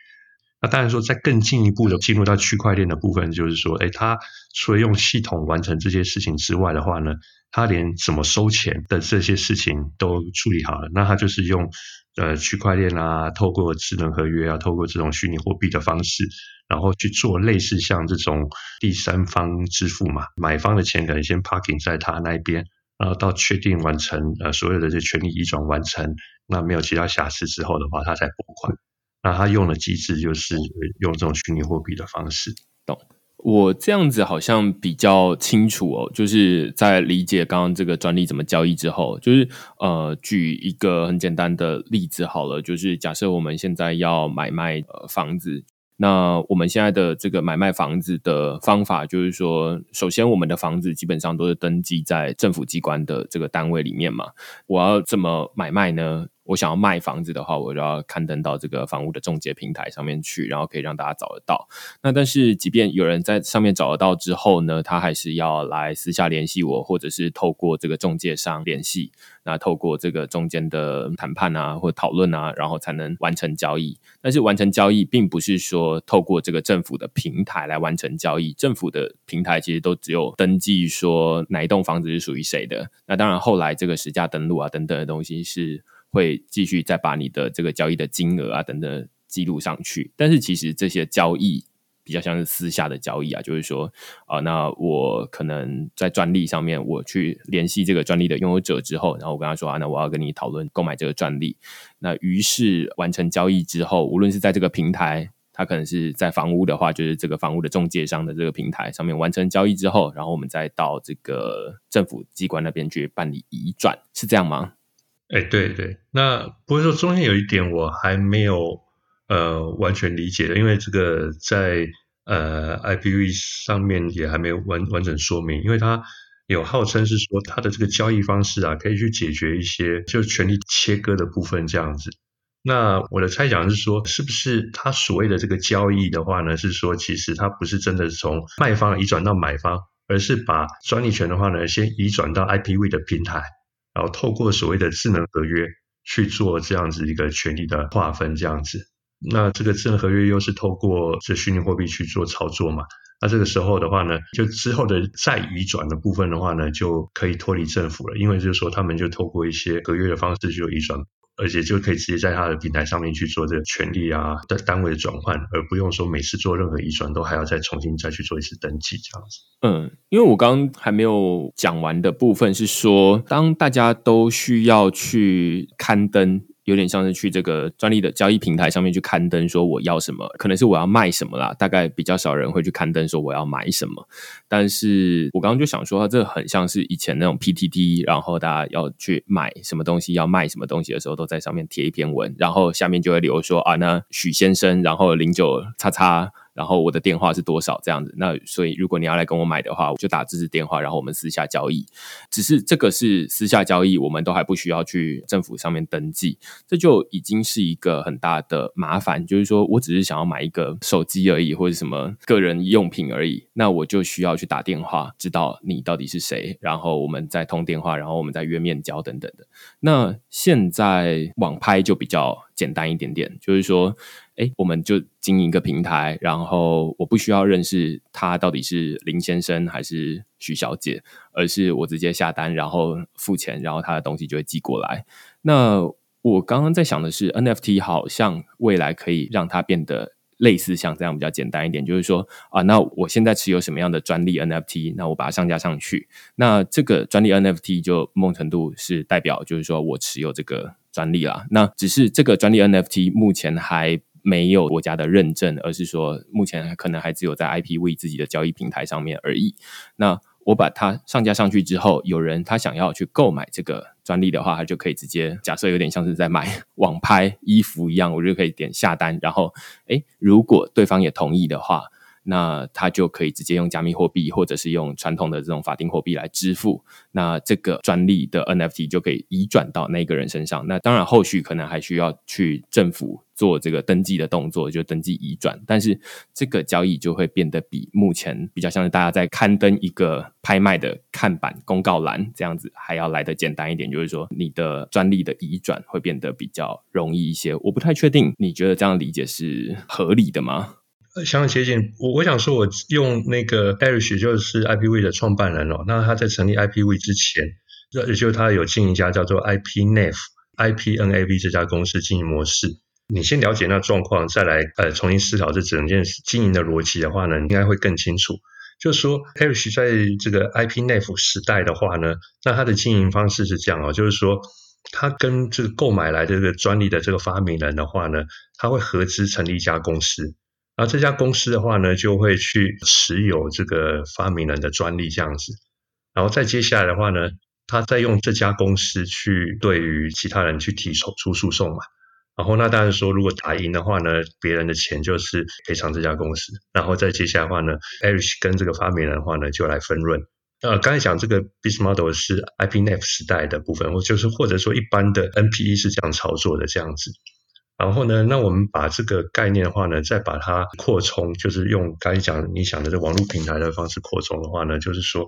当然说，在更进一步的进入到区块链的部分，就是说，哎，它除了用系统完成这些事情之外的话呢，它连怎么收钱的这些事情都处理好了。那它就是用呃区块链啊，透过智能合约啊，透过这种虚拟货币的方式，然后去做类似像这种第三方支付嘛，买方的钱可能先 parking 在他那边，然后到确定完成呃所有的这权利移转完成，那没有其他瑕疵之后的话，他才拨款。那他用的机制就是用这种虚拟货币的方式，懂？我这样子好像比较清楚哦，就是在理解刚刚这个专利怎么交易之后，就是呃，举一个很简单的例子好了，就是假设我们现在要买卖呃房子，那我们现在的这个买卖房子的方法，就是说，首先我们的房子基本上都是登记在政府机关的这个单位里面嘛。我要怎么买卖呢？我想要卖房子的话，我就要刊登到这个房屋的中介平台上面去，然后可以让大家找得到。那但是，即便有人在上面找得到之后呢，他还是要来私下联系我，或者是透过这个中介商联系。那透过这个中间的谈判啊，或讨论啊，然后才能完成交易。但是完成交易，并不是说透过这个政府的平台来完成交易。政府的平台其实都只有登记说哪一栋房子是属于谁的。那当然，后来这个实价登录啊等等的东西是。会继续再把你的这个交易的金额啊等等记录上去，但是其实这些交易比较像是私下的交易啊，就是说啊，那我可能在专利上面我去联系这个专利的拥有者之后，然后我跟他说啊，那我要跟你讨论购买这个专利。那于是完成交易之后，无论是在这个平台，它可能是在房屋的话，就是这个房屋的中介商的这个平台上面完成交易之后，然后我们再到这个政府机关那边去办理移转，是这样吗？哎，对对，那不过说中间有一点我还没有呃完全理解的，因为这个在呃 IPV 上面也还没有完完整说明，因为它有号称是说它的这个交易方式啊，可以去解决一些就权利切割的部分这样子。那我的猜想是说，是不是他所谓的这个交易的话呢，是说其实它不是真的从卖方移转到买方，而是把专利权的话呢，先移转到 IPV 的平台。然后透过所谓的智能合约去做这样子一个权利的划分，这样子，那这个智能合约又是透过这虚拟货币去做操作嘛？那这个时候的话呢，就之后的再移转的部分的话呢，就可以脱离政府了，因为就是说他们就透过一些合约的方式就移转。而且就可以直接在他的平台上面去做这个权利啊的单位的转换，而不用说每次做任何移转都还要再重新再去做一次登记这样子。嗯，因为我刚还没有讲完的部分是说，当大家都需要去刊登。有点像是去这个专利的交易平台上面去刊登，说我要什么，可能是我要卖什么啦。大概比较少人会去刊登说我要买什么。但是我刚刚就想说，这很像是以前那种 PTT，然后大家要去买什么东西，要卖什么东西的时候，都在上面贴一篇文，然后下面就会留说啊，那许先生，然后零九叉叉。然后我的电话是多少这样子？那所以如果你要来跟我买的话，我就打这支电话，然后我们私下交易。只是这个是私下交易，我们都还不需要去政府上面登记，这就已经是一个很大的麻烦。就是说我只是想要买一个手机而已，或者什么个人用品而已，那我就需要去打电话，知道你到底是谁，然后我们再通电话，然后我们再约面交等等的。那现在网拍就比较简单一点点，就是说。哎，我们就经营一个平台，然后我不需要认识他到底是林先生还是徐小姐，而是我直接下单，然后付钱，然后他的东西就会寄过来。那我刚刚在想的是，NFT 好像未来可以让它变得类似像这样比较简单一点，就是说啊，那我现在持有什么样的专利 NFT，那我把它上架上去，那这个专利 NFT 就某种程度是代表，就是说我持有这个专利啦。那只是这个专利 NFT 目前还。没有国家的认证，而是说目前可能还只有在 IPV 自己的交易平台上面而已。那我把它上架上去之后，有人他想要去购买这个专利的话，他就可以直接假设有点像是在买 [LAUGHS] 网拍衣服一样，我就可以点下单，然后诶，如果对方也同意的话。那他就可以直接用加密货币，或者是用传统的这种法定货币来支付。那这个专利的 NFT 就可以移转到那个人身上。那当然，后续可能还需要去政府做这个登记的动作，就登记移转。但是这个交易就会变得比目前比较像是大家在刊登一个拍卖的看板公告栏这样子还要来的简单一点。就是说，你的专利的移转会变得比较容易一些。我不太确定，你觉得这样理解是合理的吗？相当接近。我我想说，我用那个 Eric 就是 IPV 的创办人哦。那他在成立 IPV 之前，也就他有经营一家叫做 IPNAV、IPNAV 这家公司经营模式。你先了解那状况，再来呃重新思考这整件经营的逻辑的话呢，应该会更清楚。就是说，Eric 在这个 IPNAV 时代的话呢，那他的经营方式是这样哦，就是说他跟这个购买来这个专利的这个发明人的话呢，他会合资成立一家公司。然后这家公司的话呢，就会去持有这个发明人的专利这样子，然后再接下来的话呢，他再用这家公司去对于其他人去提出出诉讼嘛，然后那当然说，如果打赢的话呢，别人的钱就是赔偿这家公司。然后再接下来的话呢，Eric 跟这个发明人的话呢，就来分润。呃，刚才讲这个 Biz Model 是 IPNF 时代的部分，或就是或者说一般的 NPE 是这样操作的这样子。然后呢，那我们把这个概念的话呢，再把它扩充，就是用刚才讲你想的这网络平台的方式扩充的话呢，就是说。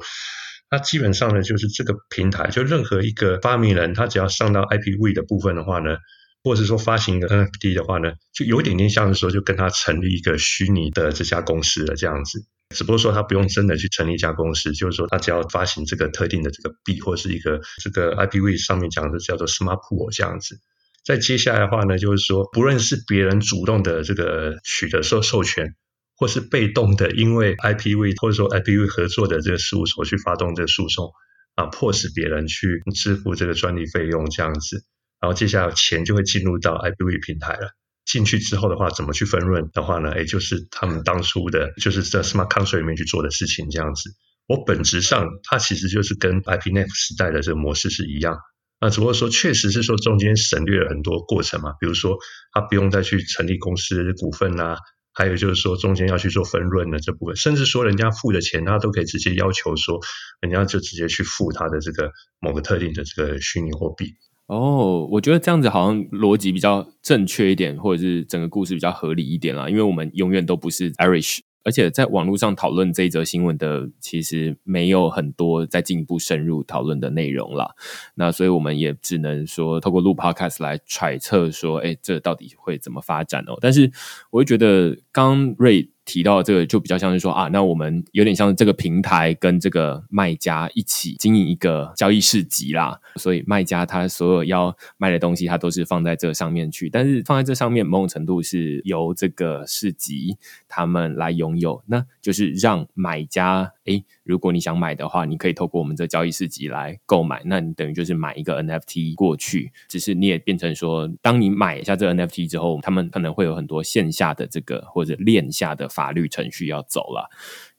它基本上呢，就是这个平台，就任何一个发明人，他只要上到 IPv 的部分的话呢，或者说发行一个 NFT 的话呢，就有点点像是说，就跟他成立一个虚拟的这家公司了这样子。只不过说他不用真的去成立一家公司，就是说他只要发行这个特定的这个币，或是一个这个 IPv 上面讲的叫做 Smart Pool 这样子。再接下来的话呢，就是说，不论是别人主动的这个取得授授权。或是被动的，因为 IPv 或者说 IPv 合作的这个事务所去发动这个诉讼啊，迫使别人去支付这个专利费用这样子，然后接下来钱就会进入到 IPv 平台了。进去之后的话，怎么去分润的话呢？也，就是他们当初的，就是在 Smart Contract 里面去做的事情这样子。我本质上它其实就是跟 IPNet 时代的这个模式是一样，那只不过说确实是说中间省略了很多过程嘛，比如说他不用再去成立公司股份啊。还有就是说，中间要去做分润的这部分，甚至说人家付的钱，他都可以直接要求说，人家就直接去付他的这个某个特定的这个虚拟货币。哦，我觉得这样子好像逻辑比较正确一点，或者是整个故事比较合理一点啦。因为我们永远都不是 Irish。而且在网络上讨论这一则新闻的，其实没有很多再进一步深入讨论的内容了。那所以我们也只能说透过录 Podcast 来揣测说，哎，这到底会怎么发展哦？但是我会觉得，刚瑞。提到这个就比较像是说啊，那我们有点像这个平台跟这个卖家一起经营一个交易市集啦，所以卖家他所有要卖的东西，他都是放在这上面去，但是放在这上面某种程度是由这个市集他们来拥有，那就是让买家诶，如果你想买的话，你可以透过我们这交易市集来购买，那你等于就是买一个 NFT 过去，只是你也变成说，当你买一下这 NFT 之后，他们可能会有很多线下的这个或者链下的。法律程序要走了，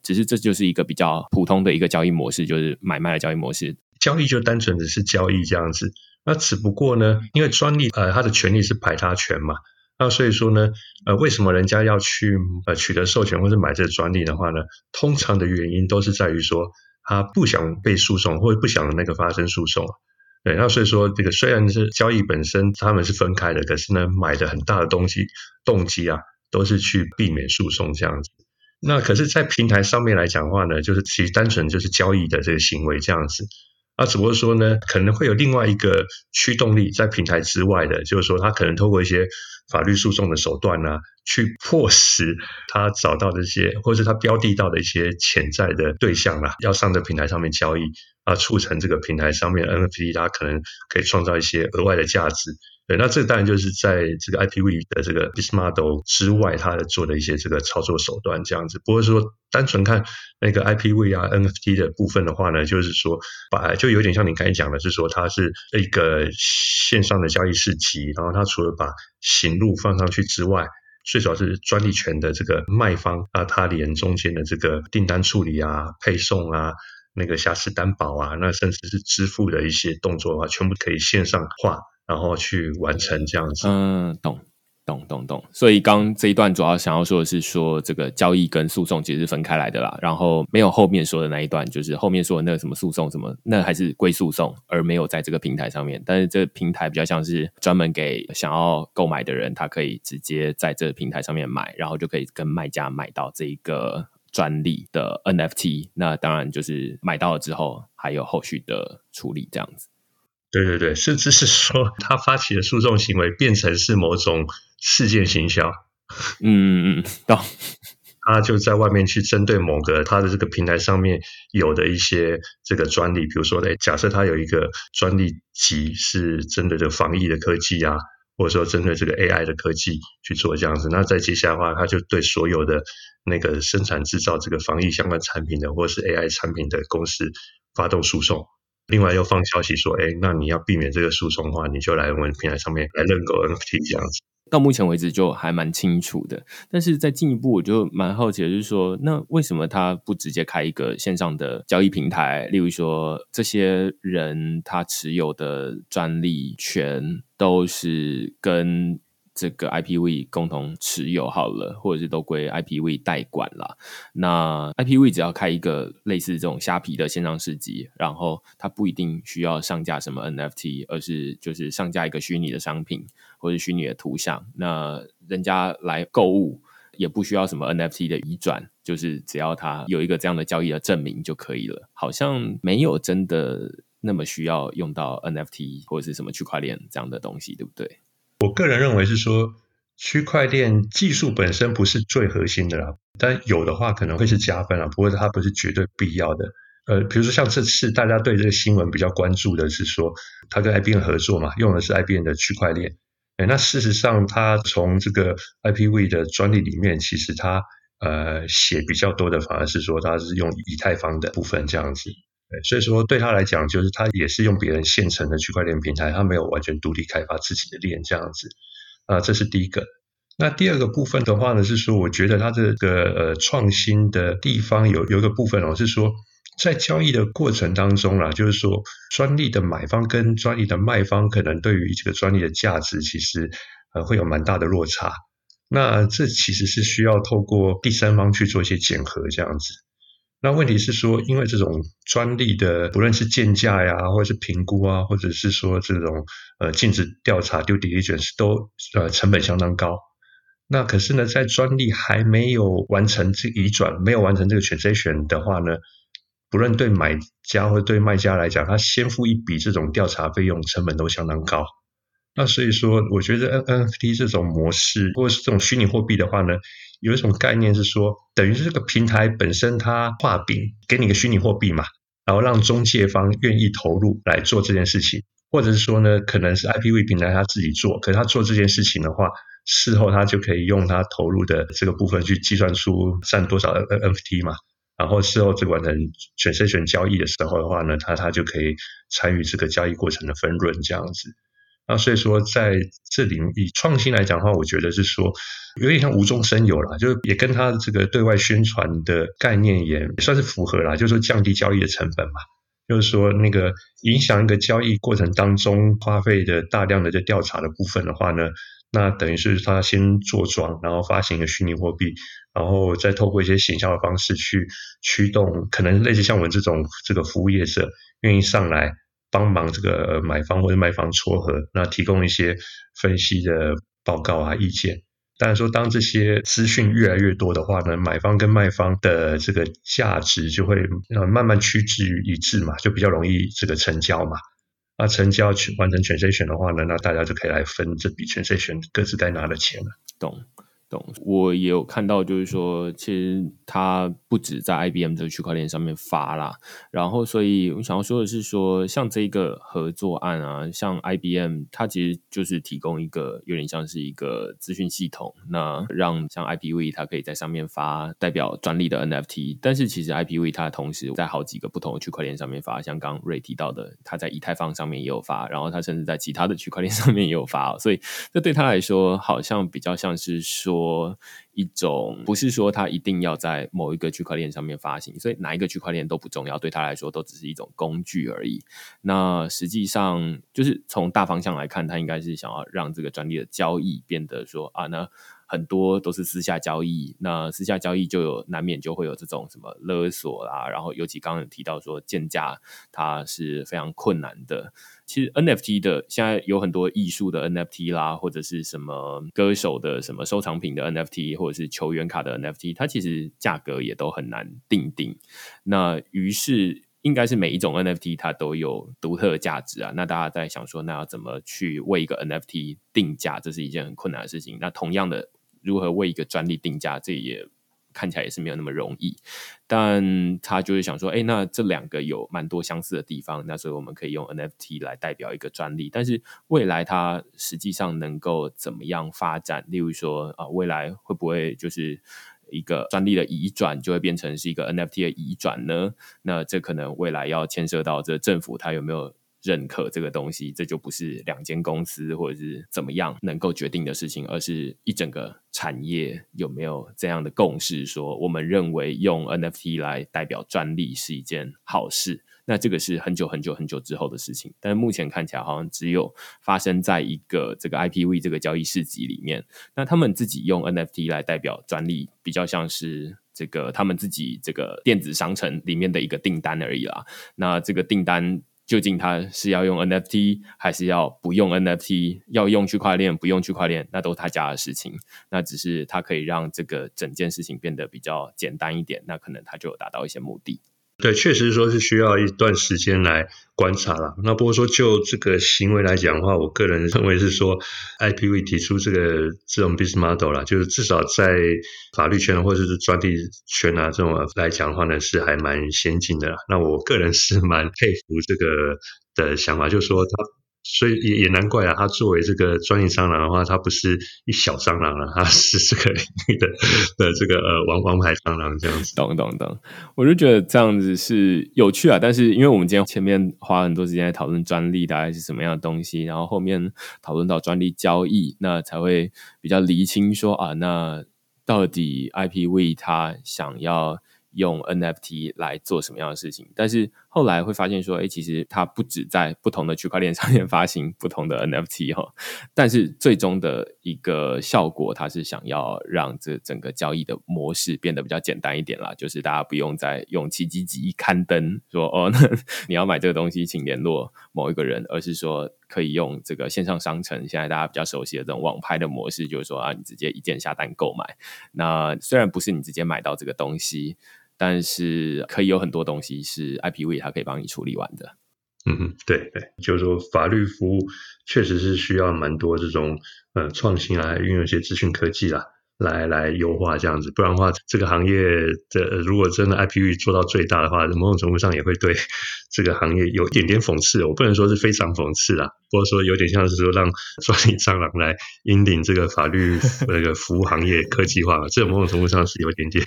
只是这就是一个比较普通的一个交易模式，就是买卖的交易模式。交易就单纯的是交易这样子。那只不过呢，因为专利呃，它的权利是排他权嘛，那所以说呢，呃，为什么人家要去呃取得授权或者买这个专利的话呢？通常的原因都是在于说他不想被诉讼，或者不想那个发生诉讼。对，那所以说这个虽然是交易本身他们是分开的，可是呢，买的很大的东西动机啊。都是去避免诉讼这样子，那可是，在平台上面来讲的话呢，就是其实单纯就是交易的这个行为这样子，那，只不过说呢，可能会有另外一个驱动力在平台之外的，就是说他可能透过一些法律诉讼的手段呢，去迫使他找到这些，或者是他标的到的一些潜在的对象啦，要上这平台上面交易，啊，促成这个平台上面 NFT 它可能可以创造一些额外的价值。对，那这当然就是在这个 IPv 的这个 b i s m o d e l 之外，它做的一些这个操作手段这样子。不过说单纯看那个 IPv 啊 NFT 的部分的话呢，就是说把就有点像你刚才讲的，是说它是一个线上的交易市集，然后它除了把行路放上去之外，最主要是专利权的这个卖方啊，它连中间的这个订单处理啊、配送啊、那个瑕疵担保啊，那甚至是支付的一些动作的话，全部可以线上化。然后去完成这样子，嗯，懂，懂，懂，懂。所以刚这一段主要想要说的是，说这个交易跟诉讼其实是分开来的啦。然后没有后面说的那一段，就是后面说的那个什么诉讼什么，那还是归诉讼，而没有在这个平台上面。但是这个平台比较像是专门给想要购买的人，他可以直接在这个平台上面买，然后就可以跟卖家买到这一个专利的 NFT。那当然就是买到了之后，还有后续的处理这样子。对对对，甚至是说他发起的诉讼行为变成是某种事件行销，嗯嗯嗯，到他就在外面去针对某个他的这个平台上面有的一些这个专利，比如说，哎，假设他有一个专利集是针对这防疫的科技啊，或者说针对这个 AI 的科技去做这样子，那在接下来的话，他就对所有的那个生产制造这个防疫相关产品的或者是 AI 产品的公司发动诉讼。另外又放消息说，哎，那你要避免这个诉讼的话，你就来我们平台上面来认购 NFT 这样子。到目前为止就还蛮清楚的，但是再进一步，我就蛮好奇的，就是说，那为什么他不直接开一个线上的交易平台？例如说，这些人他持有的专利权都是跟这个 IPv 共同持有好了，或者是都归 IPv 代管了。那 IPv 只要开一个类似这种虾皮的线上市集，然后它不一定需要上架什么 NFT，而是就是上架一个虚拟的商品或者虚拟的图像，那人家来购物也不需要什么 NFT 的移转，就是只要他有一个这样的交易的证明就可以了。好像没有真的那么需要用到 NFT 或者是什么区块链这样的东西，对不对？我个人认为是说，区块链技术本身不是最核心的啦，但有的话可能会是加分啊。不过它不是绝对必要的。呃，比如说像这次大家对这个新闻比较关注的是说，他跟 IBM 合作嘛，用的是 IBM 的区块链。哎，那事实上他从这个 IPv 的专利里面，其实他呃写比较多的反而是说他是用以太坊的部分这样子。所以说对他来讲，就是他也是用别人现成的区块链平台，他没有完全独立开发自己的链这样子。啊，这是第一个。那第二个部分的话呢，是说我觉得他这个呃创新的地方有有一个部分哦，是说在交易的过程当中啦，就是说专利的买方跟专利的卖方可能对于这个专利的价值其实呃会有蛮大的落差。那这其实是需要透过第三方去做一些检核这样子。那问题是说，因为这种专利的，不论是建价呀，或者是评估啊，或者是说这种呃禁止调查 due diligence 都呃成本相当高。那可是呢，在专利还没有完成这移转，没有完成这个 transaction 的话呢，不论对买家或对卖家来讲，他先付一笔这种调查费用，成本都相当高。那所以说，我觉得 NFT 这种模式，或者是这种虚拟货币的话呢？有一种概念是说，等于是这个平台本身它画饼，给你个虚拟货币嘛，然后让中介方愿意投入来做这件事情，或者是说呢，可能是 IPv 平台他自己做，可是他做这件事情的话，事后他就可以用他投入的这个部分去计算出占多少 NFT 嘛，然后事后这完成选筛选交易的时候的话呢，他他就可以参与这个交易过程的分润这样子。那所以说，在这里以创新来讲的话，我觉得是说有点像无中生有啦，就也跟他这个对外宣传的概念也算是符合啦，就是说降低交易的成本嘛。就是说那个影响一个交易过程当中花费的大量的这调查的部分的话呢，那等于是他先做庄，然后发行一个虚拟货币，然后再透过一些行销的方式去驱动，可能类似像我们这种这个服务业者愿意上来。帮忙这个买方或者卖方撮合，那提供一些分析的报告啊意见。但是说，当这些资讯越来越多的话呢，买方跟卖方的这个价值就会慢慢趋之于一致嘛，就比较容易这个成交嘛。那成交去完成全筛选的话呢，那大家就可以来分这笔全筛选各自该拿的钱了。懂。懂，我也有看到，就是说，其实它不止在 IBM 这个区块链上面发啦。然后，所以我想要说的是，说像这个合作案啊，像 IBM，它其实就是提供一个有点像是一个资讯系统，那让像 IPv 它可以在上面发代表专利的 NFT。但是，其实 IPv 它同时在好几个不同的区块链上面发，像刚瑞提到的，它在以太坊上面也有发，然后它甚至在其他的区块链上面也有发。所以，这对他来说，好像比较像是说。说一种不是说它一定要在某一个区块链上面发行，所以哪一个区块链都不重要，对他来说都只是一种工具而已。那实际上就是从大方向来看，他应该是想要让这个专利的交易变得说啊，那很多都是私下交易，那私下交易就有难免就会有这种什么勒索啦，然后尤其刚刚提到说建价，它是非常困难的。其实 NFT 的现在有很多艺术的 NFT 啦，或者是什么歌手的什么收藏品的 NFT，或者是球员卡的 NFT，它其实价格也都很难定定。那于是应该是每一种 NFT 它都有独特价值啊。那大家在想说，那要怎么去为一个 NFT 定价？这是一件很困难的事情。那同样的，如何为一个专利定价？这也看起来也是没有那么容易，但他就是想说，哎，那这两个有蛮多相似的地方，那所以我们可以用 NFT 来代表一个专利。但是未来它实际上能够怎么样发展？例如说啊，未来会不会就是一个专利的移转就会变成是一个 NFT 的移转呢？那这可能未来要牵涉到这政府它有没有？认可这个东西，这就不是两间公司或者是怎么样能够决定的事情，而是一整个产业有没有这样的共识，说我们认为用 NFT 来代表专利是一件好事。那这个是很久很久很久之后的事情，但是目前看起来好像只有发生在一个这个 IPV 这个交易市集里面。那他们自己用 NFT 来代表专利，比较像是这个他们自己这个电子商城里面的一个订单而已啦。那这个订单。究竟他是要用 NFT 还是要不用 NFT？要用区块链不用区块链，那都是他家的事情。那只是他可以让这个整件事情变得比较简单一点，那可能他就有达到一些目的。对，确实说是需要一段时间来观察了。那不过说就这个行为来讲的话，我个人认为是说，IPV 提出这个这种 business model 啦，就是至少在法律圈或者是专利圈啊这种来讲的话呢，是还蛮先进的。那我个人是蛮佩服这个的想法，就是说他。所以也也难怪啊，他作为这个专业蟑螂的话，他不是一小蟑螂了，他是这个领域的的这个呃王王牌蟑螂这样子。懂懂懂，我就觉得这样子是有趣啊。但是因为我们今天前面花很多时间在讨论专利大概是什么样的东西，然后后面讨论到专利交易，那才会比较厘清说啊，那到底 IPV 他想要用 NFT 来做什么样的事情？但是。后来会发现说，哎，其实它不止在不同的区块链上面发行不同的 NFT 哈，但是最终的一个效果，它是想要让这整个交易的模式变得比较简单一点啦，就是大家不用再用奇迹级刊登说哦，那你要买这个东西，请联络某一个人，而是说可以用这个线上商城，现在大家比较熟悉的这种网拍的模式，就是说啊，你直接一键下单购买，那虽然不是你直接买到这个东西。但是可以有很多东西是 IPV 它可以帮你处理完的。嗯哼，对对，就是说法律服务确实是需要蛮多这种呃创新啊，运用一些资讯科技啦。来来优化这样子，不然的话，这个行业的如果真的 IPV 做到最大的话，某种程度上也会对 [LAUGHS] 这个行业有一点点讽刺。我不能说是非常讽刺啦，或者说有点像是说让 [LAUGHS] 专利蟑螂来引领这个法律 [LAUGHS] 那个服务行业科技化，这某种程度上是有一点点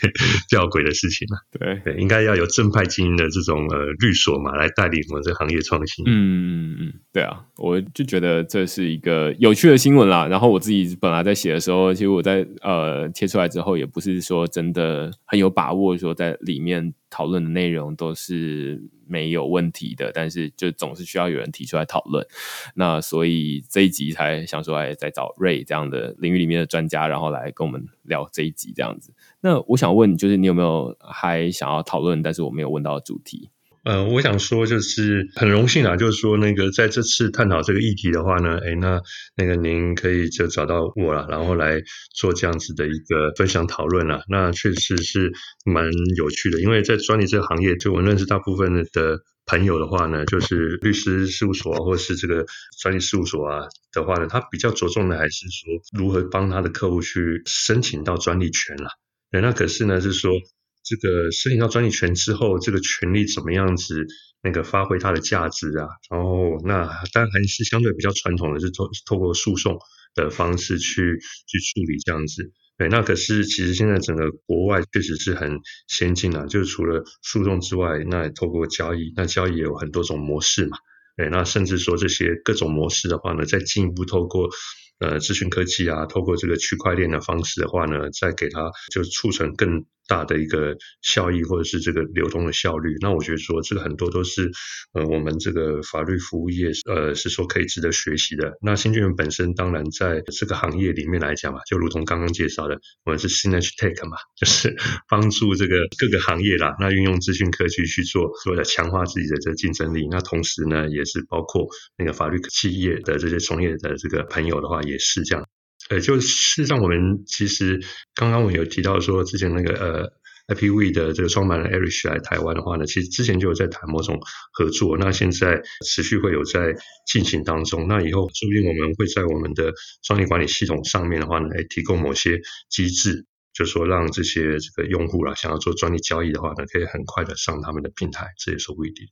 吊诡的事情了。对对，应该要有正派经营的这种呃律所嘛，来带领我们这个行业创新。嗯嗯嗯，对啊，我就觉得这是一个有趣的新闻啦。然后我自己本来在写的时候，其实我在呃。呃，贴出来之后也不是说真的很有把握，说在里面讨论的内容都是没有问题的，但是就总是需要有人提出来讨论。那所以这一集才想说，哎，再找瑞这样的领域里面的专家，然后来跟我们聊这一集这样子。那我想问，就是你有没有还想要讨论，但是我没有问到主题？呃，我想说就是很荣幸啊，就是说那个在这次探讨这个议题的话呢，哎，那那个您可以就找到我了，然后来做这样子的一个分享讨论了。那确实是蛮有趣的，因为在专利这个行业，就我认识大部分的朋友的话呢，就是律师事务所或者是这个专利事务所啊的话呢，他比较着重的还是说如何帮他的客户去申请到专利权了。那可是呢，是说。这个申请到专利权之后，这个权利怎么样子那个发挥它的价值啊？然后那当然还是相对比较传统的，是透透过诉讼的方式去去处理这样子。对，那可是其实现在整个国外确实是很先进啊，就是除了诉讼之外，那也透过交易，那交易也有很多种模式嘛。对，那甚至说这些各种模式的话呢，再进一步透过。呃，资讯科技啊，透过这个区块链的方式的话呢，再给它就促成更大的一个效益，或者是这个流通的效率。那我觉得说，这个很多都是呃，我们这个法律服务业呃，是说可以值得学习的。那新俊源本身当然在这个行业里面来讲嘛，就如同刚刚介绍的，我们是 Synergy Tech 嘛，就是 [LAUGHS] 帮助这个各个行业啦，那运用资讯科技去做，为了强化自己的这个竞争力。那同时呢，也是包括那个法律企业的这些从业的这个朋友的话，也是这样，呃，就事实上，我们其实刚刚我有提到说，之前那个呃，IPV 的这个创办人 Eric 来台湾的话呢，其实之前就有在谈某种合作，那现在持续会有在进行当中。那以后说不定我们会在我们的专利管理系统上面的话呢，来提供某些机制，就说让这些这个用户啦，想要做专利交易的话呢，可以很快的上他们的平台，这也是不一定。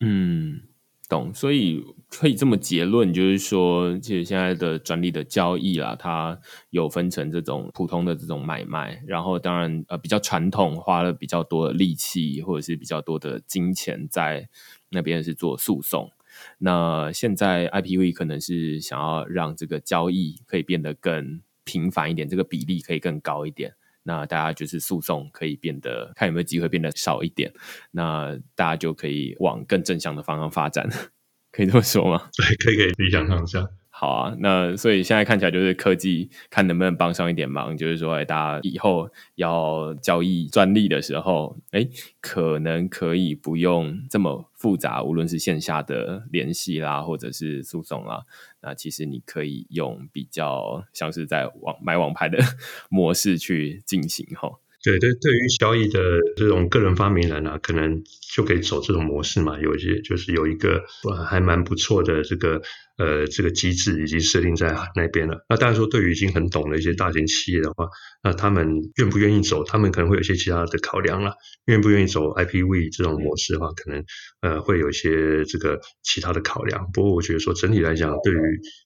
嗯。懂，所以可以这么结论，就是说，其实现在的专利的交易啦，它有分成这种普通的这种买卖，然后当然呃比较传统，花了比较多的力气或者是比较多的金钱在那边是做诉讼。那现在 IPV 可能是想要让这个交易可以变得更频繁一点，这个比例可以更高一点。那大家就是诉讼可以变得看有没有机会变得少一点，那大家就可以往更正向的方向发展，[LAUGHS] 可以这么说吗？对，可以可以理想上下。好啊，那所以现在看起来就是科技看能不能帮上一点忙，就是说，哎，大家以后要交易专利的时候，哎，可能可以不用这么复杂，无论是线下的联系啦，或者是诉讼啦，那其实你可以用比较像是在网买网拍的 [LAUGHS] 模式去进行哈。对对，对于交易的这种个人发明人啊，可能就可以走这种模式嘛。有一些就是有一个还蛮不错的这个。呃，这个机制已经设定在那边了。那当然说，对于已经很懂的一些大型企业的话，那他们愿不愿意走？他们可能会有一些其他的考量了。愿不愿意走 IPV 这种模式的话，可能呃会有一些这个其他的考量。不过我觉得说整体来讲，对于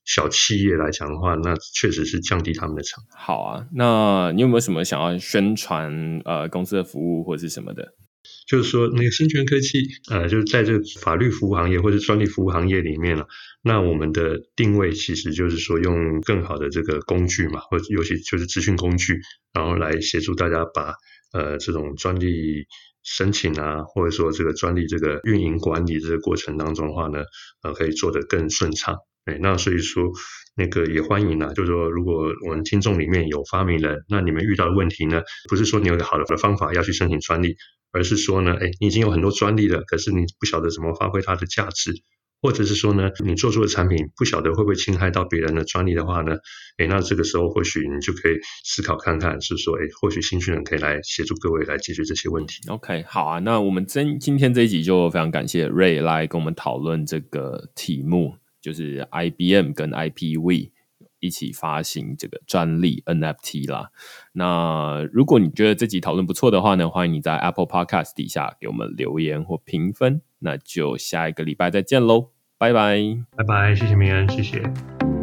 小企业来讲的话，那确实是降低他们的成本。好啊，那你有没有什么想要宣传呃公司的服务或者是什么的？就是说，那个新权科技，呃，就是在这个法律服务行业或者专利服务行业里面了。那我们的定位其实就是说，用更好的这个工具嘛，或者尤其就是资讯工具，然后来协助大家把呃这种专利申请啊，或者说这个专利这个运营管理这个过程当中的话呢，呃，可以做得更顺畅。哎，那所以说那个也欢迎啊，就是说，如果我们听众里面有发明人，那你们遇到的问题呢，不是说你有个好的方法要去申请专利。而是说呢，哎，你已经有很多专利了，可是你不晓得怎么发挥它的价值，或者是说呢，你做出的产品不晓得会不会侵害到别人的专利的话呢，哎，那这个时候或许你就可以思考看看，是说，哎，或许新讯人可以来协助各位来解决这些问题。OK，好啊，那我们今今天这一集就非常感谢 Ray 来跟我们讨论这个题目，就是 IBM 跟 IPV。一起发行这个专利 NFT 啦。那如果你觉得这集讨论不错的话呢，欢迎你在 Apple Podcast 底下给我们留言或评分。那就下一个礼拜再见喽，拜拜，拜拜，谢谢明恩，谢谢。